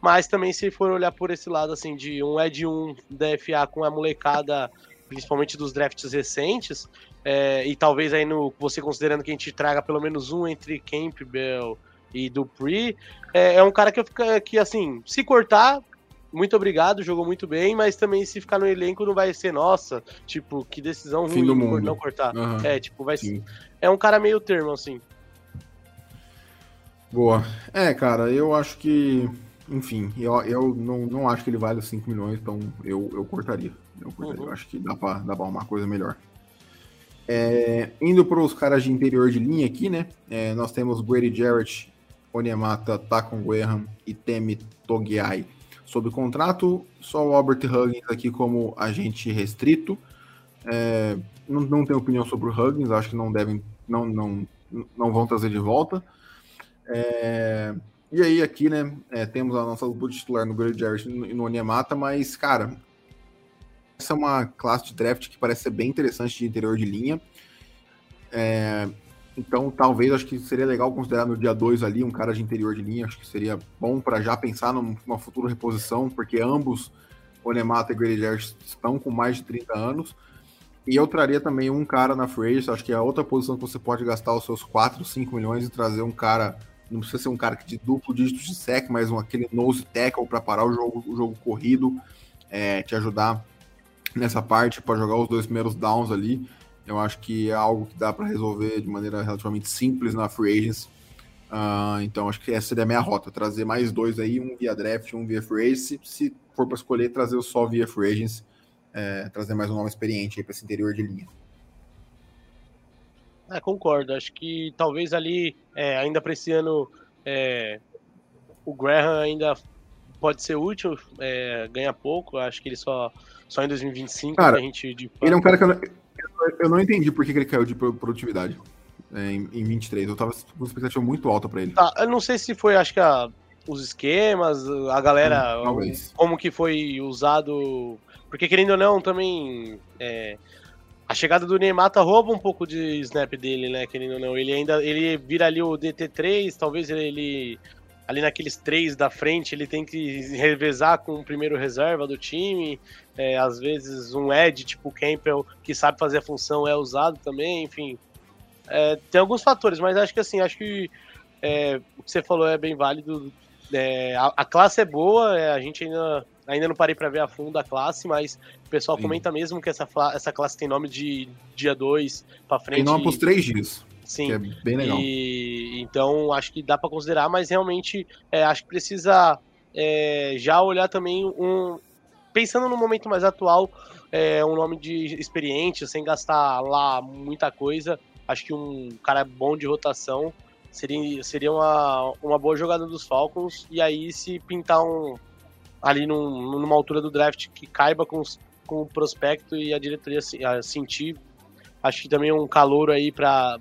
Mas também, se for olhar por esse lado, assim, de um Ed 1 da FA com a molecada, principalmente dos drafts recentes, é, e talvez aí no você considerando que a gente traga pelo menos um entre Campbell e Dupree, é, é um cara que eu fico que assim, se cortar, muito obrigado, jogou muito bem, mas também se ficar no elenco não vai ser nossa, tipo, que decisão Fim ruim por não cortar. Uhum. É, tipo, vai ser, é um cara meio termo assim. Boa. É, cara, eu acho que enfim, eu, eu não, não acho que ele vale os 5 milhões, então eu, eu cortaria. Eu cortaria. Uhum. Eu acho que dá pra, dá pra uma coisa melhor. É, indo para os caras de interior de linha aqui, né? É, nós temos Brady Jarrett, Onyemata, Takon Graham e Temi Togiai sob contrato. Só o Albert Huggins aqui como agente restrito. É, não, não tenho opinião sobre o Huggins, acho que não devem, não, não, não vão trazer de volta. É, e aí, aqui, né, é, temos a nossa dupla titular no Grady Jarrett e no Onyemata, mas, cara, essa é uma classe de draft que parece ser bem interessante de interior de linha. É, então, talvez, acho que seria legal considerar no dia 2 ali um cara de interior de linha. Acho que seria bom para já pensar numa futura reposição, porque ambos, Onemata e Grady Jarrett estão com mais de 30 anos. E eu traria também um cara na free acho que é outra posição que você pode gastar os seus 4, 5 milhões e trazer um cara, não precisa ser um cara de duplo dígito de sec, mas um, aquele nose tackle para parar o jogo, o jogo corrido, é, te ajudar nessa parte para jogar os dois primeiros downs ali. Eu acho que é algo que dá para resolver de maneira relativamente simples na free agency. Uh, então acho que essa seria a minha rota, trazer mais dois aí, um via draft, um via free agency. Se for para escolher, trazer só via free agency é, trazer mais um nome experiente para esse interior de linha. É, concordo. Acho que talvez ali, é, ainda para esse ano, é, o Graham ainda pode ser útil, é, ganha pouco. Acho que ele só, só em 2025 Cara, a gente. De... Ele é um cara que eu não, eu não entendi por que, ele caiu de produtividade é, em, em 23. Eu tava com uma expectativa muito alta para ele. Tá, eu não sei se foi, acho que a, os esquemas, a galera, hum, como que foi usado porque, querendo ou não, também. É, a chegada do Neymar tá rouba um pouco de snap dele, né? Querendo ou não. Ele ainda. Ele vira ali o DT3, talvez ele. Ali naqueles três da frente, ele tem que revezar com o primeiro reserva do time. É, às vezes, um Ed, tipo Campbell, que sabe fazer a função, é usado também. Enfim, é, tem alguns fatores, mas acho que assim, acho que é, o que você falou é bem válido. É, a, a, classe é boa, é, a gente ainda Ainda não parei para ver a fundo a classe, mas o pessoal Sim. comenta mesmo que essa, essa classe tem nome de dia 2 para frente. Tem nome pros três dias. Sim. é bem legal. E, então, acho que dá para considerar, mas realmente é, acho que precisa é, já olhar também um. Pensando no momento mais atual, é, um nome de experiente, sem gastar lá muita coisa. Acho que um cara bom de rotação seria, seria uma, uma boa jogada dos Falcons. E aí, se pintar um, ali num, numa altura do draft que caiba com, com o prospecto e a diretoria sentir. Acho que também um calor aí para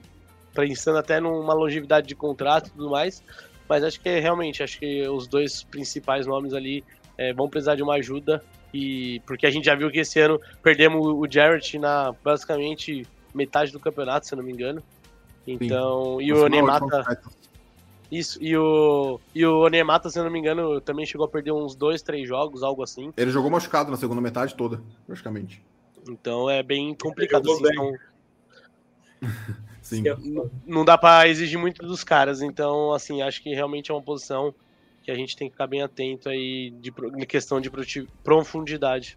pensando até numa longevidade de contrato e tudo mais. Mas acho que realmente, acho que os dois principais nomes ali é, vão precisar de uma ajuda. E porque a gente já viu que esse ano perdemos o Jarrett na basicamente metade do campeonato, se eu não me engano. Então, Sim. e o Nemata isso, e o, e o Onemata, se eu não me engano, também chegou a perder uns dois, três jogos, algo assim. Ele jogou machucado na segunda metade toda, praticamente. Então é bem complicado. Assim, então... Sim. Não dá para exigir muito dos caras, então, assim, acho que realmente é uma posição que a gente tem que ficar bem atento aí de, de questão de profundidade.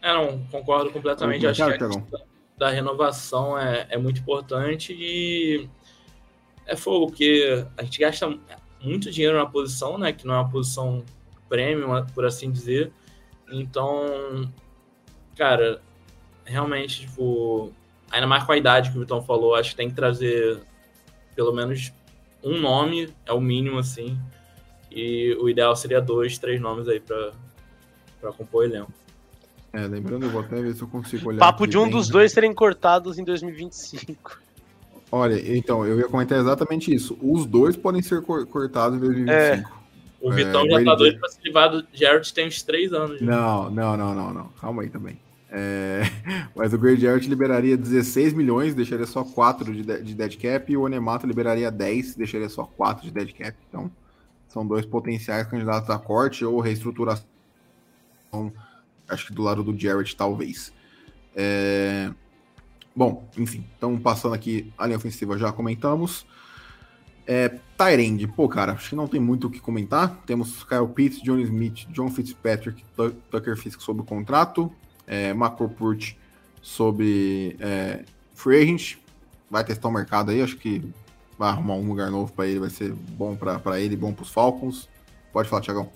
É, não, concordo completamente. Acho que a da renovação é, é muito importante e é fogo, porque a gente gasta muito dinheiro na posição, né? Que não é uma posição premium, por assim dizer. Então, cara, realmente, tipo, ainda mais com a idade que o Vitão falou, acho que tem que trazer pelo menos um nome, é o mínimo, assim. E o ideal seria dois, três nomes aí pra, pra compor o elenco. É, lembrando, eu vou até ver se eu consigo olhar. Papo de um bem. dos dois serem cortados em 2025. Olha, então, eu ia comentar exatamente isso. Os dois podem ser cortados em 2025. É. O Vitão é, já tá doido pra se livrar do Jarrett tem uns três anos. Já. Não, não, não, não, não. Calma aí também. É... Mas o Grady Jarrett liberaria 16 milhões, deixaria só 4 de, de dead cap, e o Onemato liberaria 10, deixaria só 4 de dead cap. Então, são dois potenciais candidatos a corte ou reestruturação. Acho que do lado do Jarrett, talvez. É... Bom, enfim, então passando aqui a linha ofensiva já comentamos. É, Tyrande, pô, cara, acho que não tem muito o que comentar. Temos Kyle Pitts, John Smith, John Fitzpatrick, Tucker Fisk sob o contrato, é, Macropurt sob é, free agent. Vai testar o mercado aí, acho que vai arrumar um lugar novo para ele, vai ser bom para ele, bom para os Falcons. Pode falar, Tiagão.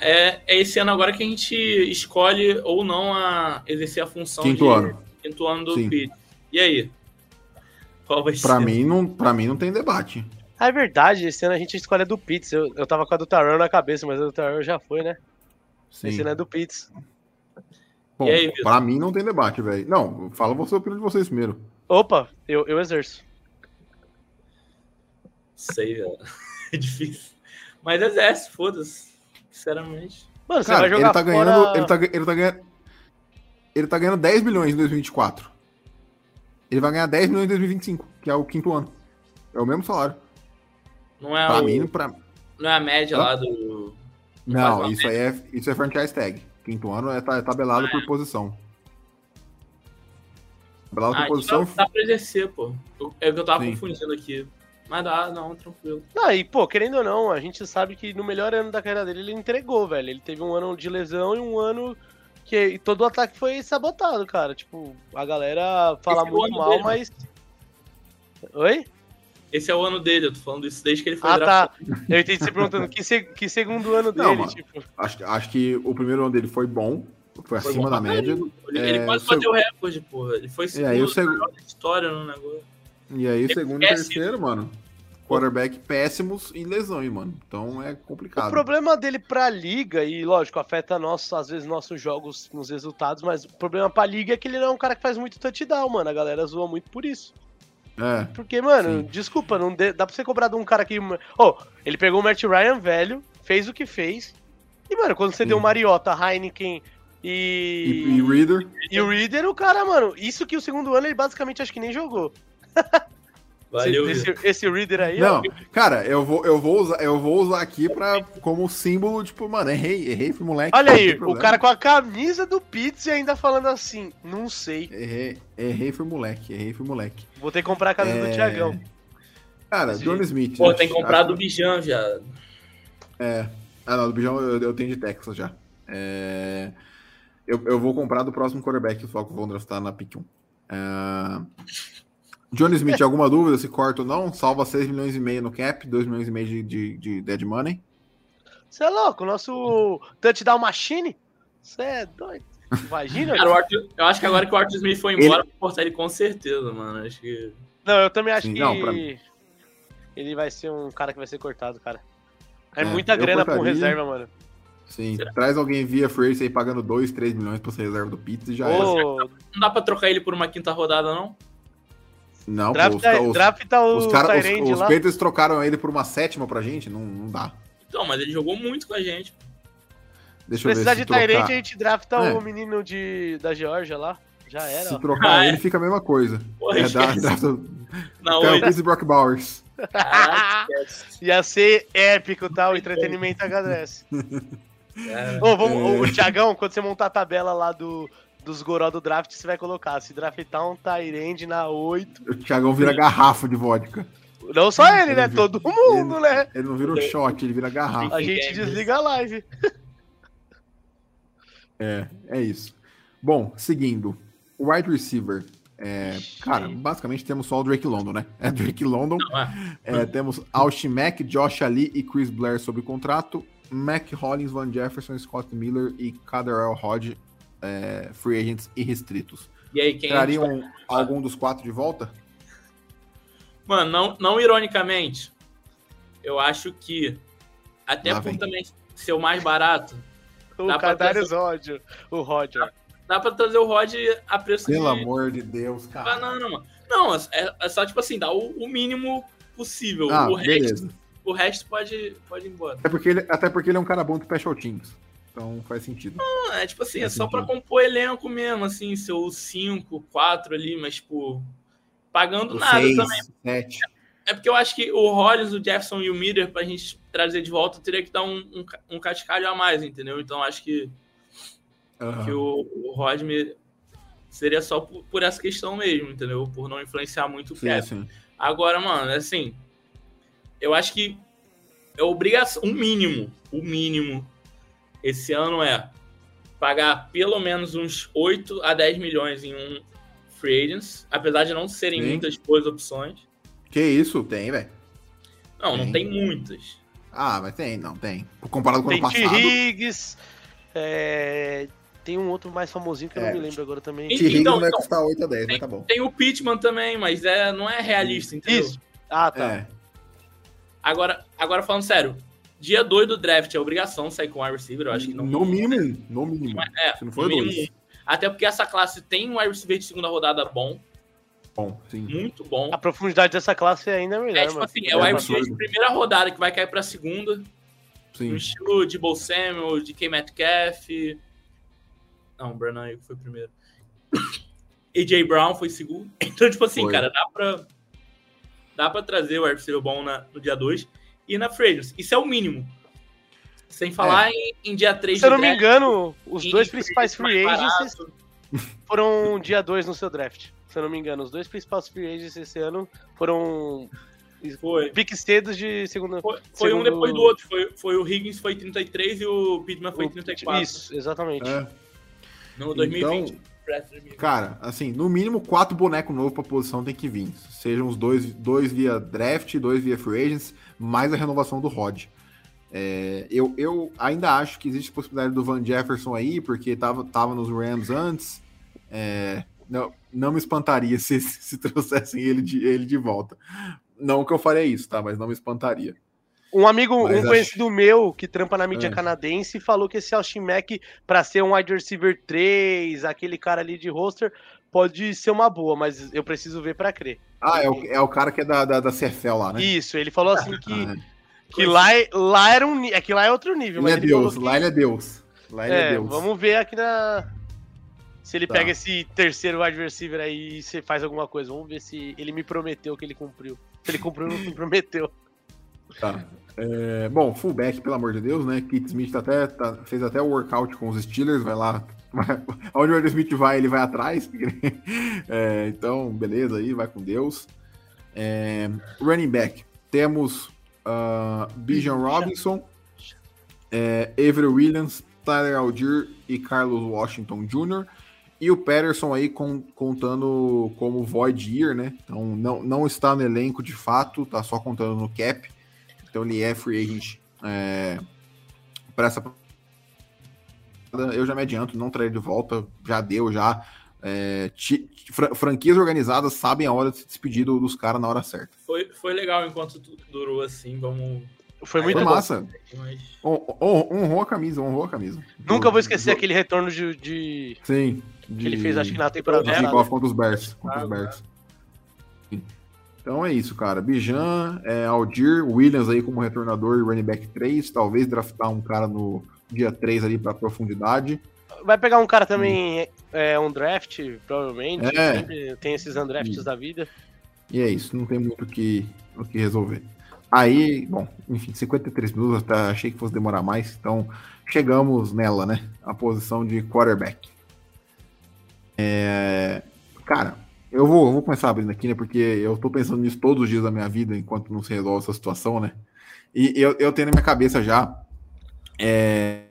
É, é esse ano agora que a gente escolhe ou não a exercer a função Quinto de, ano quinto ano do Sim. Pitt. E aí? Qual vai pra ser? Mim, não, pra mim não tem debate. Ah, é verdade, esse ano a gente escolhe a do Pitts. Eu, eu tava com a do Taron na cabeça, mas a do Taron já foi, né? Sim. Esse ano é do Pitts. Bom, e aí, pra mim não tem debate, velho. Não, fala você a opinião de vocês primeiro. Opa, eu, eu exerço. Sei, velho. É difícil. Mas exerce, foda-se. Sinceramente. Mano, você Cara, vai jogar ele tá fora... ganhando. Ele tá, ele tá ganhando ele tá ganhando 10 milhões em 2024. Ele vai ganhar 10 milhões em 2025, que é o quinto ano. É o mesmo salário. Não é pra o... mim, pra... Não é a média lá do, Não, Faz isso aí é, isso é franchise tag. Quinto ano é, ta- é tabelado por posição. Tabelado Ah, por então posição. dá, dá pra exercer, pô. Eu- É o que eu tava Sim. confundindo aqui. Mas dá, não, tranquilo. Ah, e pô, querendo ou não, a gente sabe que no melhor ano da carreira dele ele entregou, velho. Ele teve um ano de lesão e um ano que e todo o ataque foi sabotado, cara. Tipo, a galera fala Esse é muito ano mal, dele. mas. Oi? Esse é o ano dele, eu tô falando isso desde que ele foi Ah, draftado. tá. Eu entendi você perguntando que, se- que segundo ano Não, dele, mano. tipo. Acho, acho que o primeiro ano dele foi bom. Foi Foi acima da média. Ele, É, ele quase seu- bateu o recorde, porra. Ele foi E aí o segundo seg- melhor da história no negócio. E aí, o segundo e terceiro, mano. Quarterback péssimos em lesão, hein, mano. Então é O complicado. problema dele pra liga, e lógico, afeta nós, às vezes nossos jogos nos resultados, mas o problema pra liga é que ele não é um cara que faz muito touchdown, mano. A galera zoa muito por isso. É. Porque, mano, Sim. desculpa, não dá pra você cobrar de um cara que. Ô, ele pegou o Matt Ryan velho, fez o que fez. E, mano, quando você Sim. deu Mariota, Heineken E, e. e Reader. E o Reader, o cara, mano, isso que o segundo ano ele basicamente acho que nem jogou. Valeu, esse, esse, Reader aí, Não, ó. cara, eu vou, eu vou usar, eu vou usar aqui pra, como símbolo, tipo, mano, errei, errei, fui moleque. Olha aí, o cara com a camisa do Pitts e ainda falando assim, não sei. Errei, errei, fui moleque, errei, fui moleque. Vou ter que comprar a camisa É, do Thiagão. Cara, Esse John Smith. Pô, acho- tem que comprar do Bijan, viado. Ah, não, do Bijão eu, eu tenho de Texas já. É, eu, eu vou comprar do próximo quarterback que os Falcons vão draftar na pick 1. É, John Smith, alguma dúvida se corta ou não? Salva 6 milhões e meio no cap, 2 milhões e meio de, de, de dead money. Você é louco, o nosso touchdown machine? Você é doido. Imagina? Cara, Arthur- eu acho que agora que o Arthur Smith foi embora, vou cortar ele com certeza, mano. Acho que. Não, eu também acho Sim, que não, ele vai ser um cara que vai ser cortado, cara. É, É, muita grana pra um cortaria. reserva, mano. Sim, Será? traz alguém via free aí pagando 2, 3 milhões pra ser reserva do Pitts e já era. Ô, Não dá pra trocar ele por uma quinta rodada, não? Não, pô, os, drafta, os, drafta o os, cara, os, Tyrande os. Patriots trocaram ele por uma sétima pra gente, não, não dá. Então, mas ele jogou muito com a gente. Deixa eu ver Precisar se de trocar, Tyrande, a gente drafta É. o menino de, da Georgia lá. Já era, se ó. trocar Ah, é. ele fica a mesma coisa. Porra, É, dá, esquece. drafta, Não, Kyle e Brock Bowers. Esquece. Ia ser épico, tá? O entretenimento agradece. É. Ô, vamos, ô, Thiagão, quando você montar a tabela lá do, dos Goró do draft, você vai colocar. Se draftar um Tyrande na 8. O Thiagão vira garrafa de vodka. Não só ele, né? Ele- Todo mundo, né? Ele não vira um shot, ele vira garrafa. A gente desliga a live. É, é isso. Bom, seguindo. O wide receiver. É, cara, basicamente temos só o Drake London, né? É Drake London. Não, é. É, temos Austin Mack, Josh Ali e Chris Blair sob contrato. Mac Hollins, Van Jefferson, Scott Miller e Caderell Hodge, é, free agents e restritos. E aí, quem. Trariam algum dos quatro de volta? Mano, não, não ironicamente, eu acho que, até Lá por vem. também ser o mais barato, O Dá pra Cadarius Roger. O Roger. dá pra trazer o Rod a preço Pelo de amor de Deus, cara. banana, mano. Não, é, é só, tipo assim, dar o, o mínimo possível. Ah, o, resto, beleza. o resto pode, pode ir embora. Até porque, ele, até porque ele é um cara bom de special teams. Então faz sentido. Não, é tipo assim, é Faz só pra sentido. compor elenco mesmo, assim, seus 5, 4 ali, mas, tipo, pagando O nada seis, também. sete. É porque eu acho que o Rollins, o Jefferson e o Miller, pra gente trazer de volta, teria que dar um, um, um cascalho a mais, entendeu? Então acho que, Aham. que o, o Rodney seria só por, por essa questão mesmo, entendeu? Por não influenciar muito o cap. sim. Agora, mano, assim, eu acho que é obrigação, o mínimo, o mínimo esse ano é pagar pelo menos uns 8 a 10 milhões em um free agents, apesar de não serem Sim. muitas boas opções. Que isso? Tem, velho. Não, não Tem. tem muitas. Ah, mas tem, não, tem. Comparado com o Tem ano passado. Higgs. é, Tem um outro mais famosinho que eu É. não me lembro agora também. E- T. Higgins Então, vai então, custar 8 a 10, mas tá bom. Tem o Pittman também, mas é, não é realista, entendeu? Isso. Ah, tá. É. Agora, agora falando sério, dia 2 do draft é obrigação sair com o wide receiver, eu acho que não. No mínimo. No mínimo. É, Se não for no mínimo dois. Até porque essa classe tem um wide receiver de segunda rodada bom, Bom, sim. muito bom. A profundidade dessa classe ainda é melhor, É tipo assim, é o É wide receiver de primeira rodada que vai cair pra segunda, Sim. no estilo de Bo Samuel, de K. Metcalf. Não, o Brandon Ayuk foi primeiro. AJ Brown foi segundo. Então, tipo assim, Foi. cara, dá pra, dá pra trazer o wide receiver bom na- no dia 2 e na free agency. Isso é o mínimo. Sem falar em, em dia 3 Se eu não me engano, os dois principais free agents foram dia 2 no seu draft. Se eu não me engano, os dois principais free agents esse ano foram Foi. piques cedos de segunda. Foi, foi um segundo- depois do outro. Foi, foi o Higgins foi 33 e o Pittman foi o- 34. Isso, exatamente. É. No 2020. Então, draft 2020. Cara, assim, no mínimo quatro bonecos novos pra posição tem que vir. Sejam os dois, dois via draft, dois via free agents, mais a renovação do Rod. É, eu, eu ainda acho que existe a possibilidade do Van Jefferson aí, porque tava, tava nos Rams antes. É, não, não me espantaria se, se trouxessem ele de, ele de volta. Não que eu faria isso, tá? Mas não me espantaria. Um amigo, Mas um acho- conhecido meu que trampa na mídia É. canadense falou que esse Austin Mack, pra ser um wide receiver 3, aquele cara ali de roster, pode ser uma boa, mas eu preciso ver pra crer. Ah, é o, é o cara que é da, da, da CFL lá, né? Isso, ele falou assim que, Ah, que lá, é- lá era um é que lá é outro nível, ele é Deus, que- lá ele é Deus. Lá ele é, É, Deus. vamos ver aqui na. Se ele Tá. pega esse terceiro wide receiver aí e você faz alguma coisa. Vamos ver se ele me prometeu que ele cumpriu. Se ele cumpriu, não me prometeu. Tá. É, bom, fullback, pelo amor de Deus, né? Kit Smith tá até, tá- fez até o workout com os Steelers, vai lá. vai- Onde o Arthur Smith vai, ele vai atrás. É, então, beleza aí, vai com Deus. É, running back, temos uh, Bijan Robinson, é, Avery Williams, Tyler Algier e Carlos Washington Jr. E o Patterson aí com- contando como void year, né? Então não, não está no elenco de fato, tá só contando no cap. Então ele é free agent é, para essa. Eu já me adianto, não trarei de volta, já deu, já. É, ti- fra- franquias organizadas sabem a hora de se despedir do- dos caras na hora certa. Foi, foi legal enquanto durou assim. Vamos. Foi muito Foi bom. massa. Mas... Hon- hon- Honrou a camisa, honrou a camisa. Nunca vou esquecer do- aquele retorno de, de- Sim. que ele fez, acho que na temporada de kickoff contra os Bears. Contra Ah, os Bears. Sim. Então é isso, cara. Bijan, é, Aldir, Williams aí como retornador e running back 3. Talvez draftar um cara no dia 3 ali para profundidade. Vai pegar um cara também, é, um draft, provavelmente. É. Tem esses undrafts Isso. da vida. E é isso, não tem muito o que, o que resolver. Aí, bom, enfim, 53 minutos, até achei que fosse demorar mais, então chegamos nela, né? A posição de quarterback. É, cara, eu vou, eu vou começar abrindo aqui, né? Porque eu tô pensando nisso todos os dias da minha vida, enquanto não se resolve essa situação, né? E eu, eu tenho na minha cabeça já, é,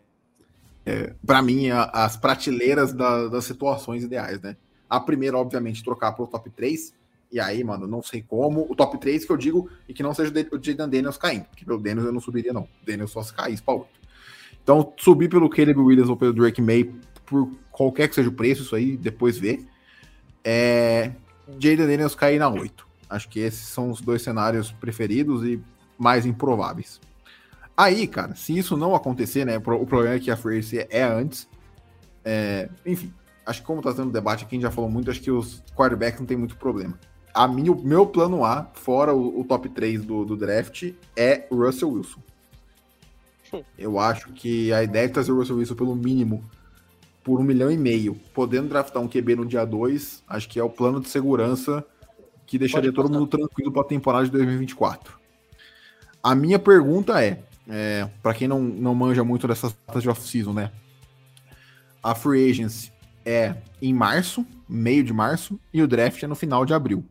é, para mim, a- as prateleiras da- das situações ideais, né? A primeira, obviamente, trocar pro top 3. E aí, mano, não sei como. O top 3 que eu digo, e que não seja o de- o Jaden Daniels caindo. Porque pelo Daniels eu não subiria, não. O Daniels só se caísse pra 8. Então, subir pelo Caleb Williams ou pelo Drake May, por qualquer que seja o preço, isso aí, depois vê. É. Jaden Daniels cair na 8. Acho que esses são os dois cenários preferidos e mais improváveis. Aí, cara, se isso não acontecer, né? O problema é que a Free é antes. É, enfim, acho que como tá tendo debate aqui, a gente já falou muito, acho que os quarterbacks não tem muito problema. A minha, o meu plano A, fora o, o top 3 do, do draft, é o Russell Wilson. Eu acho que a ideia de trazer o Russell Wilson pelo mínimo por um milhão e meio, podendo draftar um QB no dia 2, acho que é o plano de segurança que deixaria todo mundo tranquilo para a temporada de 2024. A minha pergunta é, é para quem não, não manja muito dessas datas de off-season, né? A free agency é em março, meio de março, e o draft é no final de abril.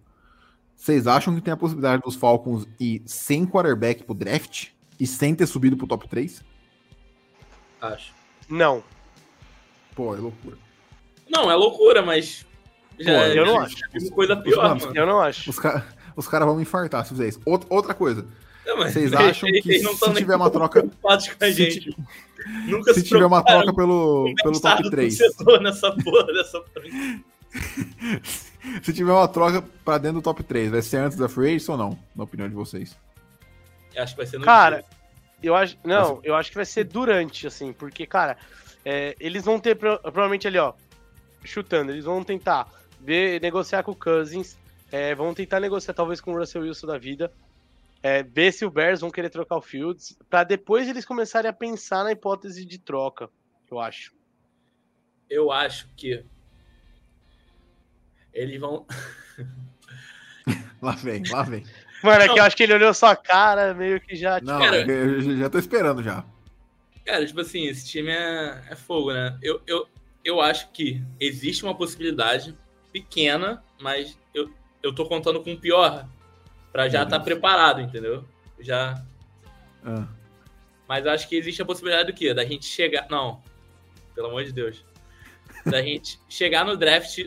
Vocês acham que tem a possibilidade dos Falcons ir sem quarterback pro draft e sem ter subido pro top 3? Acho. Não, Pô, é loucura. Não, é loucura, mas. Já, Pô, eu não já acho. vi coisa pior, Os- mano. eu não acho. Os, ca os caras vão me infartar se fizer isso. Outra, outra coisa, Não, vocês eles- acham que não se tiver uma troca- com a se gente. Nunca se tiver uma troca pelo, pelo top do 3, torcedor nessa porra dessa franquia. se tiver uma troca pra dentro do top 3, vai ser antes da free agency ou não? Na opinião de vocês. Acho que vai ser no Cara, dia. Eu acho. Não, eu acho que vai ser durante, assim, porque, cara, é, eles vão ter pro- provavelmente ali, ó, chutando, eles vão tentar ver, negociar com o Cousins, é, vão tentar negociar talvez com o Russell Wilson da vida, é, ver se o Bears vão querer trocar o Fields, pra depois eles começarem a pensar na hipótese de troca, eu acho. eu acho que eles vão. Lá vem, lá vem. Mano, é que eu acho que ele olhou sua cara, meio que já. Não, Cara, eu já- já tô esperando já. Cara, tipo assim, esse time é, é fogo, né? Eu, eu, eu acho que existe uma possibilidade pequena, mas eu, eu tô contando com o pior para já estar tá preparado, entendeu? Já. Ah. Mas acho que existe a possibilidade do quê? Da gente chegar. Não, pelo amor de Deus. Da gente chegar no draft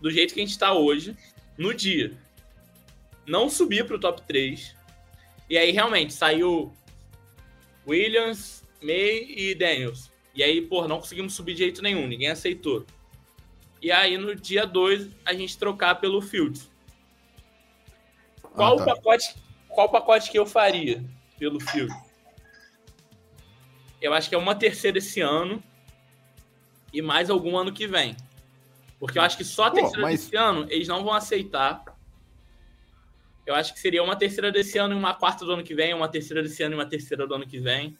do jeito que a gente está hoje, no dia. Não subir para o top 3. E aí, realmente, saiu Williams, May e Daniels. E aí, pô, não conseguimos subir de jeito nenhum, ninguém aceitou. E aí, no dia 2, a gente trocar pelo Fields. Qual ah, tá. o pacote qual pacote que eu faria pelo Fields? Eu acho que é uma terceira esse ano e mais algum ano que vem. Porque eu acho que só a terceira Pô, mas... desse ano eles não vão aceitar. Eu acho que seria uma terceira desse ano e uma quarta do ano que vem, uma terceira desse ano e uma terceira do ano que vem.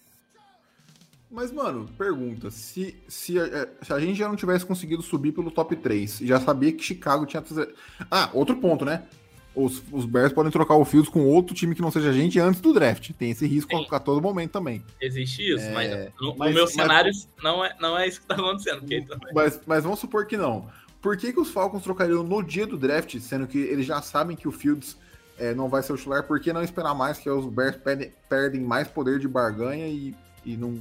Mas, mano, pergunta: se, se, a, é, se a gente já não tivesse conseguido subir pelo top 3 e já sabia que Chicago tinha. Ah, outro ponto, né? Os, os Bears podem trocar o Fields com outro time que não seja a gente antes do draft. Tem esse risco Sim. a todo momento também. Existe isso, é... mas no, mas, no meu mas, cenário não, é, não é isso que tá acontecendo. Mas, mas vamos supor que não. Por que, que os Falcons trocariam no dia do draft, sendo que eles já sabem que o Fields é, não vai ser o titular? Por que não esperar mais que os Bears perdem, perdem mais poder de barganha e, e não.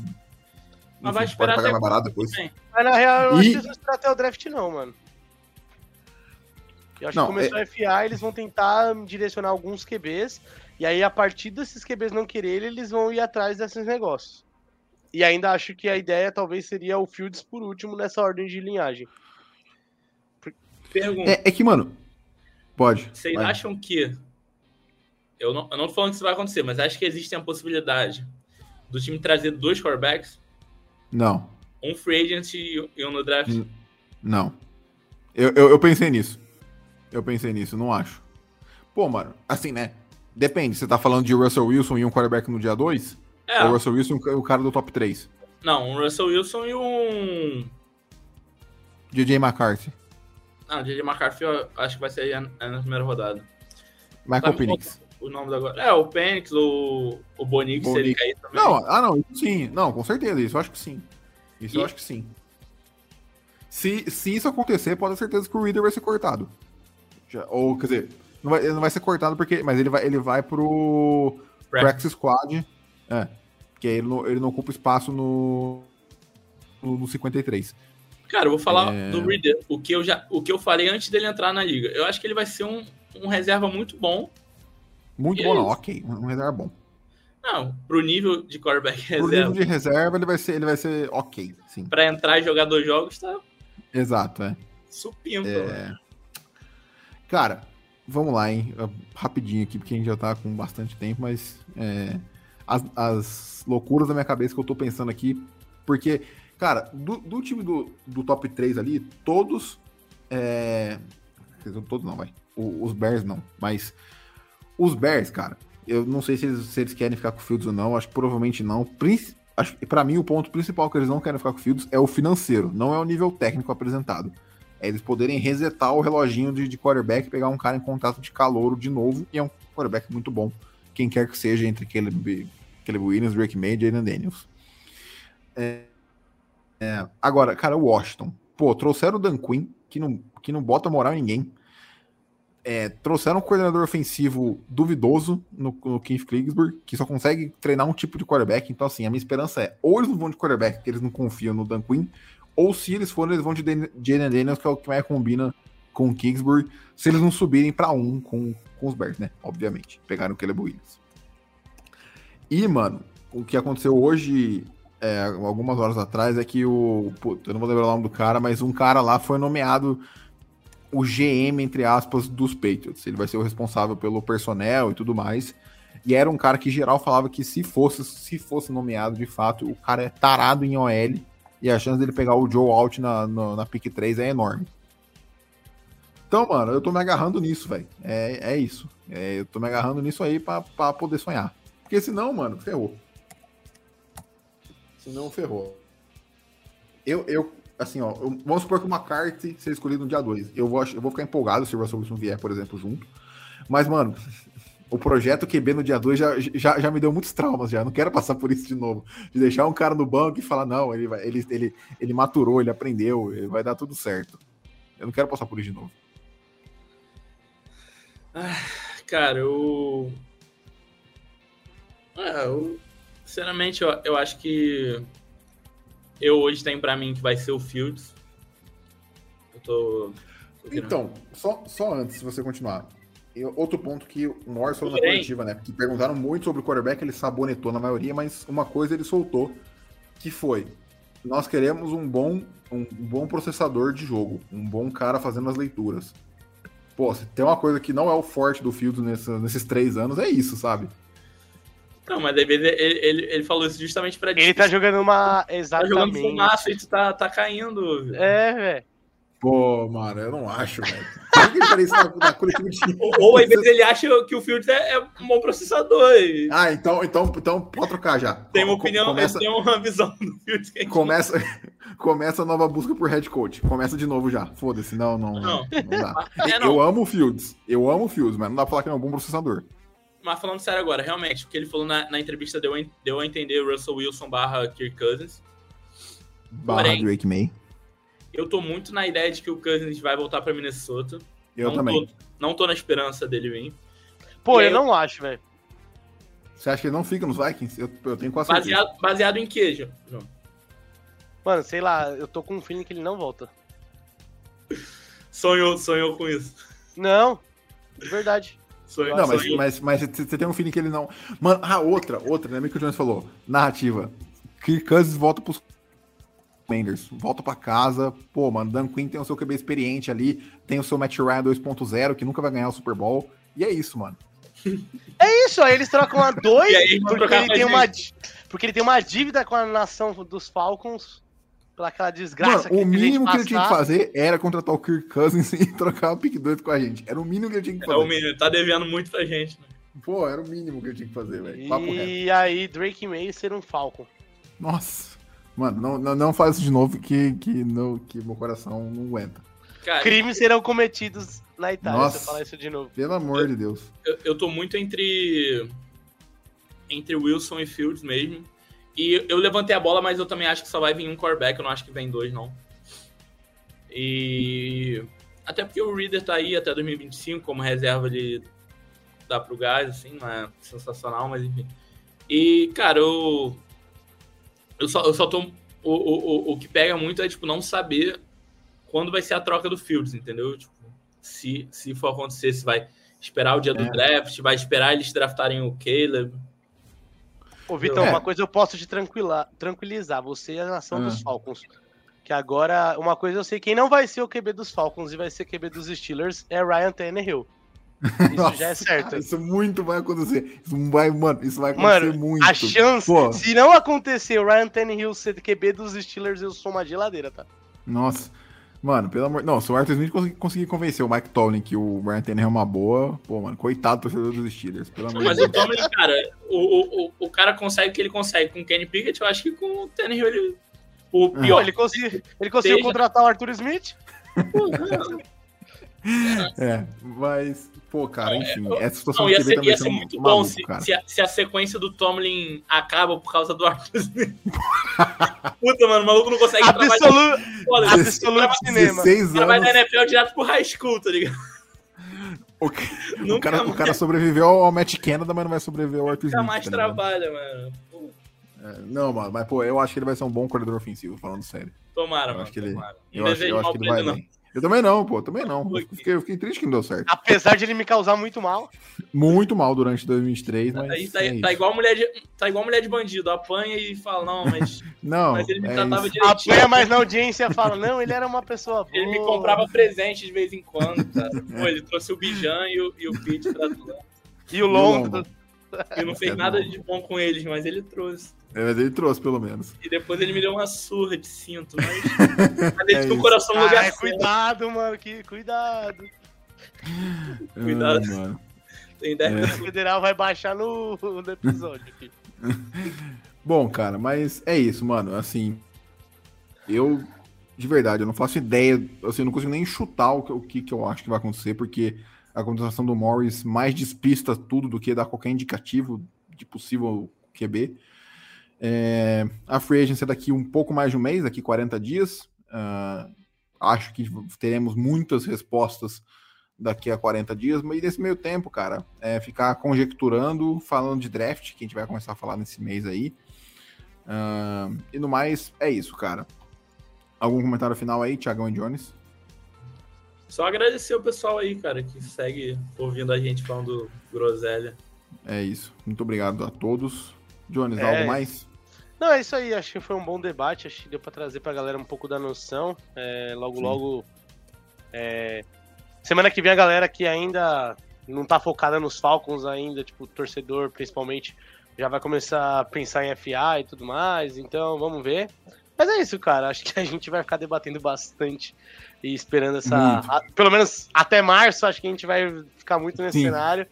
Mas vai esperar pagar mais barato depois. Mas na real, eu e... acho que eles esperar até o draft, não, mano. Eu acho não, que começou é... a FA, eles vão tentar direcionar alguns QBs, e aí a partir desses QBs não quererem, eles vão ir atrás desses negócios. E ainda acho que a ideia talvez seria o Fields por último nessa ordem de linhagem. Pergunta. É, é que, mano. Pode. Vocês vai. acham que. Eu não, eu não tô falando que isso vai acontecer, mas acho que existe a possibilidade do time trazer dois quarterbacks? Não. Um free agent e um no draft? Não. Eu, eu, eu, pensei nisso. Eu pensei nisso, não acho. Pô, mano, assim, né? Depende. Você tá falando de Russell Wilson e um quarterback no dia 2? É. Ou Russell Wilson e o cara do top 3? Não, um Russell Wilson e um. DJ McCarthy. Não, DJ McCarthy eu acho que vai ser na primeira rodada. Michael Penix. O nome agora. É, o Penix, o, o Bonix, Bonix. ele cair também. Não, ah, não, sim. Não, com certeza, isso eu acho que sim. Isso e... eu acho que sim. Se, se isso acontecer, pode ter certeza que o Reader vai ser cortado. Já, ou, quer dizer, não vai, ele não vai ser cortado porque. Mas ele vai, ele vai pro Practice Squad. É. Que aí ele não, ele não ocupa espaço no, no, no 53. Cara, eu vou falar é... do Reader, o que, eu já, o que eu falei antes dele entrar na liga. Eu acho que ele vai ser um, um reserva muito bom. Muito bom, é não, ok. Um reserva bom. Não, pro nível de quarterback reserva. Pro nível de reserva, ele vai ser, ele vai ser ok, sim. Pra entrar e jogar dois jogos, tá. Exato, é. Supimpa. É... Cara, vamos lá, hein? Rapidinho aqui, porque a gente já tá com bastante tempo, mas é... as, as loucuras da minha cabeça que eu tô pensando aqui, porque Cara, do, do time do, do top 3 ali, todos. É... Todos não, vai. O, os Bears não. Mas os Bears, cara, eu não sei se eles, se eles querem ficar com o Fields ou não. Acho que provavelmente não. Pra mim o ponto principal que eles não querem ficar com o Fields é o financeiro, não é o nível técnico apresentado. É eles poderem resetar o reloginho de, de quarterback, pegar um cara em contato de calouro de novo, e é um quarterback muito bom. Quem quer que seja entre Caleb, Caleb Williams, Drake May e Jalen Daniels. É, é, agora, cara, o Washington. Pô, trouxeram o Dan Quinn, que não, que não bota moral em ninguém. É, trouxeram um coordenador ofensivo duvidoso no, no Keith Klingsburg, que só consegue treinar um tipo de quarterback. Então, assim, a minha esperança é ou eles não vão de quarterback, porque eles não confiam no Dan Quinn, ou se eles forem, eles vão de Jalen Daniels, que é o que mais combina com o Kingsbury, se eles não subirem para um com, com os Bears, né? Obviamente. Pegaram o Caleb Williams. E, mano, o que aconteceu hoje é, algumas horas atrás é que o. Puta, eu não vou lembrar o nome do cara, mas um cara lá foi nomeado o GM, entre aspas, dos Patriots. Ele vai ser o responsável pelo personnel e tudo mais. E era um cara que geral falava que se fosse, se fosse nomeado de fato, o cara é tarado em OL e a chance dele pegar o Joe Alt na, na, na pick 3 é enorme. Então, mano, eu tô me agarrando nisso, velho. É, é isso. É, eu tô me agarrando nisso aí pra, pra poder sonhar. Porque senão, mano, ferrou. Senão ferrou. Eu, eu assim, ó, eu, vamos supor que uma carta seja escolhida no dia 2. Eu vou, eu vou ficar empolgado se o Russell Wilson vier, por exemplo, junto. Mas, mano, o projeto QB no dia 2 já, já, já me deu muitos traumas já. Não quero passar por isso de novo. De deixar um cara no banco e falar, não, ele, vai, ele, ele, ele maturou, ele aprendeu, ele vai dar tudo certo. Eu não quero passar por isso de novo. Ah, cara, eu. Ah, eu. Sinceramente, eu, eu acho que. Eu hoje tenho pra mim que vai ser o Fields. Eu tô. Então, só, só antes de você continuar. eu- outro ponto que o Morris falou na coletiva, né? Que perguntaram muito sobre o quarterback, ele sabonetou na maioria, mas uma coisa ele soltou, que foi: nós queremos um bom, um bom processador de jogo, um bom cara fazendo as leituras. Pô, se tem uma coisa que não é o forte do Fields nessa- nesses três anos, é isso, sabe? Não, mas às vezes ele, ele, ele falou isso justamente pra Ele tá jogando uma. tá jogando Exatamente. fumaça e tu tá, tá caindo. É, velho. Pô, mano, eu não acho, velho. De Ou, ou às vezes ele acha que o Fields é, é um bom processador. E Ah, então, então, então pode trocar já. tem uma opinião, Começa, tem uma visão do Fields que a gente começa, começa a nova busca por head coach. Começa de novo já. Foda-se, não, não, não, Não. dá. É, não. Eu amo o Fields. Eu amo o Fields, mas não dá pra falar que é um bom processador. Mas falando sério agora, realmente, o que ele falou na, na entrevista deu, a deu a entender Russell Wilson barra Kirk Cousins. Barra Porém- Drake May. Eu tô muito na ideia de que o Cousins vai voltar pra Minnesota. Eu não também. Tô, não tô na esperança dele vir. Pô, eu aí- não acho, velho. Você acha que ele não fica nos Vikings? Eu, eu tenho quase certeza. Baseado, baseado em que, João? João? Mano, sei lá, eu tô com um feeling que ele não volta. Sonhou, sonhou com isso. Não, de verdade. Não, mas, mas, mas você tem um feeling que ele não. Mano, ah, outra, outra, lembra que o Jones falou? Narrativa. Kirk Cousins volta pros Commanders. Volta pra casa. Pô, mano, Dan Quinn tem o seu QB experiente ali. Tem o seu Matt Ryan 2.0, que nunca vai ganhar o Super Bowl. E é isso, mano. É isso, aí eles trocam a dois E aí eles vão porque trocar ele, com a tem uma, porque ele tem uma dívida com a nação dos Falcons pela aquela desgraça Mano, o mínimo que ele tinha que fazer era contratar o Kirk Cousins e trocar o pick 2 com a gente. Era o mínimo que ele tinha que É fazer. o menino, tá devendo muito pra gente. Né? Pô, era o mínimo que ele tinha que fazer, velho. Papo reto. E aí, Drake May ser um Falcon. Nossa. Mano, não, não, não faz isso de novo que, que, não, que meu coração não aguenta. Cara, Crimes serão cometidos na Itália, Nossa. se eu falar isso de novo. Pelo amor de Deus. eu, eu tô muito entre. Entre Wilson e Fields mesmo. E eu levantei a bola, mas eu também acho que só vai vir um quarterback. Eu não acho que vem dois, não. E. Até porque o Reader tá aí até 2025 como reserva de. Dá pro gás, assim, não é sensacional, mas enfim. E, cara, eu. Eu só, eu só tô. O, o, o, o que pega muito é, tipo, não saber quando vai ser a troca do Fields, entendeu? Tipo, se, se for acontecer, se vai esperar o dia do É. draft, vai esperar eles draftarem o Caleb. Ô, Vitão, É. uma coisa eu posso te tranquilizar, você é a nação Ah. dos Falcons. Que agora, uma coisa eu sei, quem não vai ser o QB dos Falcons e vai ser o QB dos Steelers é Ryan Tannehill. Isso já é certo. Cara, isso muito vai acontecer. Isso vai, mano, isso vai acontecer Mano, muito. a chance, Pô. se não acontecer o Ryan Tannehill ser QB dos Steelers, eu sou uma geladeira, tá? Nossa. Mano, pelo amor. Não, se o Arthur Smith conseguir, conseguir convencer o Mike Tomlin que o Brian Tannehill é uma boa, pô, mano, coitado do torcedor dos Steelers. Pelo amor de Mas Deus. o Tomlin, cara, o, o, o, cara consegue o que ele consegue com o Kenny Pickett, eu acho que com o Tannehill ele... O Pô, pior, ele conseguiu, ele conseguiu contratar o Arthur Smith? É, mas, pô, cara, enfim, essa situação Não, ia ser, também ia ser muito bom maluco, se, cara. se, a, se a sequência do Tomlin acaba por causa do Arthur Smith. Puta, mano, o maluco não consegue trabalhar. Absoluto, Foda, absoluto cinema. 16 O cara vai anos. da NFL direto pro high school, tá ligado? O, ca- o Nunca cara, o cara sobreviveu ao Matt Canada, mas não vai sobreviver ao Arthur Nunca Smith. mais tá trabalha, mano. É, não, mano, mas, pô, eu acho que ele vai ser um bom corredor ofensivo, falando sério. Tomara, Eu mano. acho que ele- tomara. Eu acho, eu acho que ele vai bem. Eu também não, pô, também não. Eu Porque- fiquei, eu fiquei triste que não deu certo. Apesar de ele me causar muito mal. Muito mal durante 2023, mas. Aí tá, é tá igual mulher de, tá igual mulher de bandido, apanha e fala, não, mas, Não, mas ele me é tratava isso. direitinho. Apanha, mas na audiência fala, não, ele era uma pessoa boa. Ele me comprava presente de vez em quando, cara. Pô, ele trouxe o Bijan e o, e o Pete pra tudo. E o Longo. Longo. Eu não fez É nada de bom com eles, mas ele trouxe. É, mas ele trouxe, pelo menos. E depois ele me deu uma surra de cinto, mas, mas ele É o coração no lugar certo. cuidado, mano, que cuidado. Cuidado. Ai, mano. Tem ideia? É. O federal vai baixar no, no episódio aqui. Bom, cara, mas é isso, mano. Assim, eu, de verdade, eu não faço ideia. Assim, eu não consigo nem chutar o que, o que, que eu acho que vai acontecer, porque a contratação do Morris mais despista tudo do que dar qualquer indicativo de possível QB. É, a free agency é daqui um pouco mais de um mês, daqui 40 dias. Uh, acho que teremos muitas respostas daqui a 40 dias, mas nesse meio tempo, cara, é ficar conjecturando, falando de draft, que a gente vai começar a falar nesse mês aí. Uh, e no mais, é isso, cara. Algum comentário final aí, Thiagão e Jones? Só agradecer o pessoal aí, cara, que segue ouvindo a gente falando groselha. É isso. Muito obrigado a todos. Jones, é... algo mais? Não, é isso aí. Acho que foi um bom debate. Acho que deu pra trazer pra galera um pouco da noção. É, logo, Sim. logo. É... Semana que vem a galera que ainda não tá focada nos Falcons ainda, tipo, torcedor principalmente, já vai começar a pensar em FA e tudo mais. Então, vamos ver. Mas é isso, cara. Acho que a gente vai ficar debatendo bastante e esperando essa. A, pelo menos até março, acho que a gente vai ficar muito nesse Sim. cenário.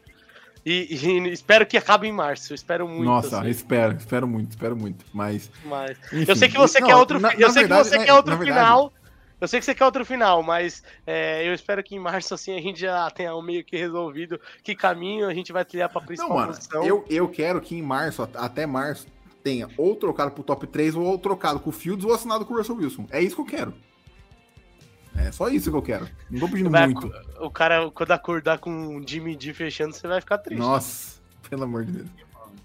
E, e, espero que acabe em março. Espero muito. Nossa, assim. espero, espero muito, espero muito. Mas. mas... Enfim, eu sei que você não, quer outro, na, eu na sei verdade, que você é, quer outro final. Verdade... Eu sei que você quer outro final, mas é, eu espero que em março assim a gente já tenha meio que resolvido que caminho a gente vai trilhar para principal não, mano, posição. Eu, eu quero que em março, até março, tenha ou trocado pro top 3 ou trocado com o Fields ou assinado com o Russell Wilson. É isso que eu quero. É só isso que eu quero. Não tô pedindo vai, muito. O cara, quando acordar com o Jimmy D fechando, você vai ficar triste. Nossa, pelo amor de Deus.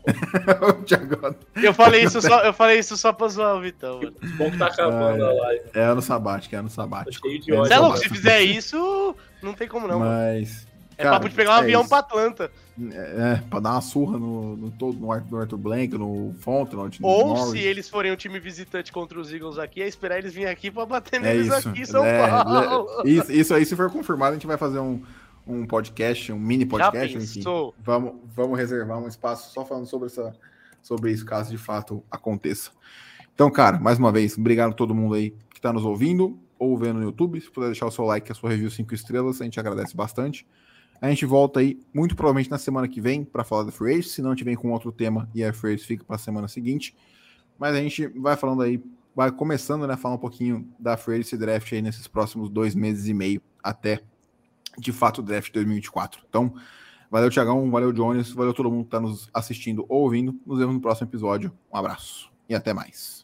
eu falei isso só, eu falei isso só pra zoar o Vitão, mano. Bom que tá acabando a live. É ano sabático, é ano sabático. De ódio. É louco, se fizer isso, não tem como não. Mas. É cara, papo de pegar um é avião isso. pra Atlanta. É, é, pra dar uma surra no, no, todo, no, Arthur, no Arthur Blank, no Fontenot. Ou Norris. se eles forem um time visitante contra os Eagles aqui, é esperar eles virem aqui pra bater é neles isso, aqui em São é, Paulo. Isso, isso aí, se for confirmado, a gente vai fazer um, um podcast, um mini podcast, enfim. Vamos, vamos reservar um espaço só falando sobre, essa, sobre isso, caso de fato aconteça. Então, cara, mais uma vez, obrigado a todo mundo aí que tá nos ouvindo ou vendo no YouTube. Se puder deixar o seu like, a sua review 5 estrelas, a gente agradece bastante. A gente volta aí, muito provavelmente na semana que vem, para falar da Free Agent. Se não tiver com outro tema e a Free Agent fica para a semana seguinte. Mas a gente vai falando aí, vai começando, né, falar um pouquinho da Free Agent Draft aí nesses próximos dois meses e meio até, de fato, o Draft 2024. Então, valeu, Tiagão, valeu, Jones, valeu todo mundo que está nos assistindo ou ouvindo. Nos vemos no próximo episódio. Um abraço e até mais.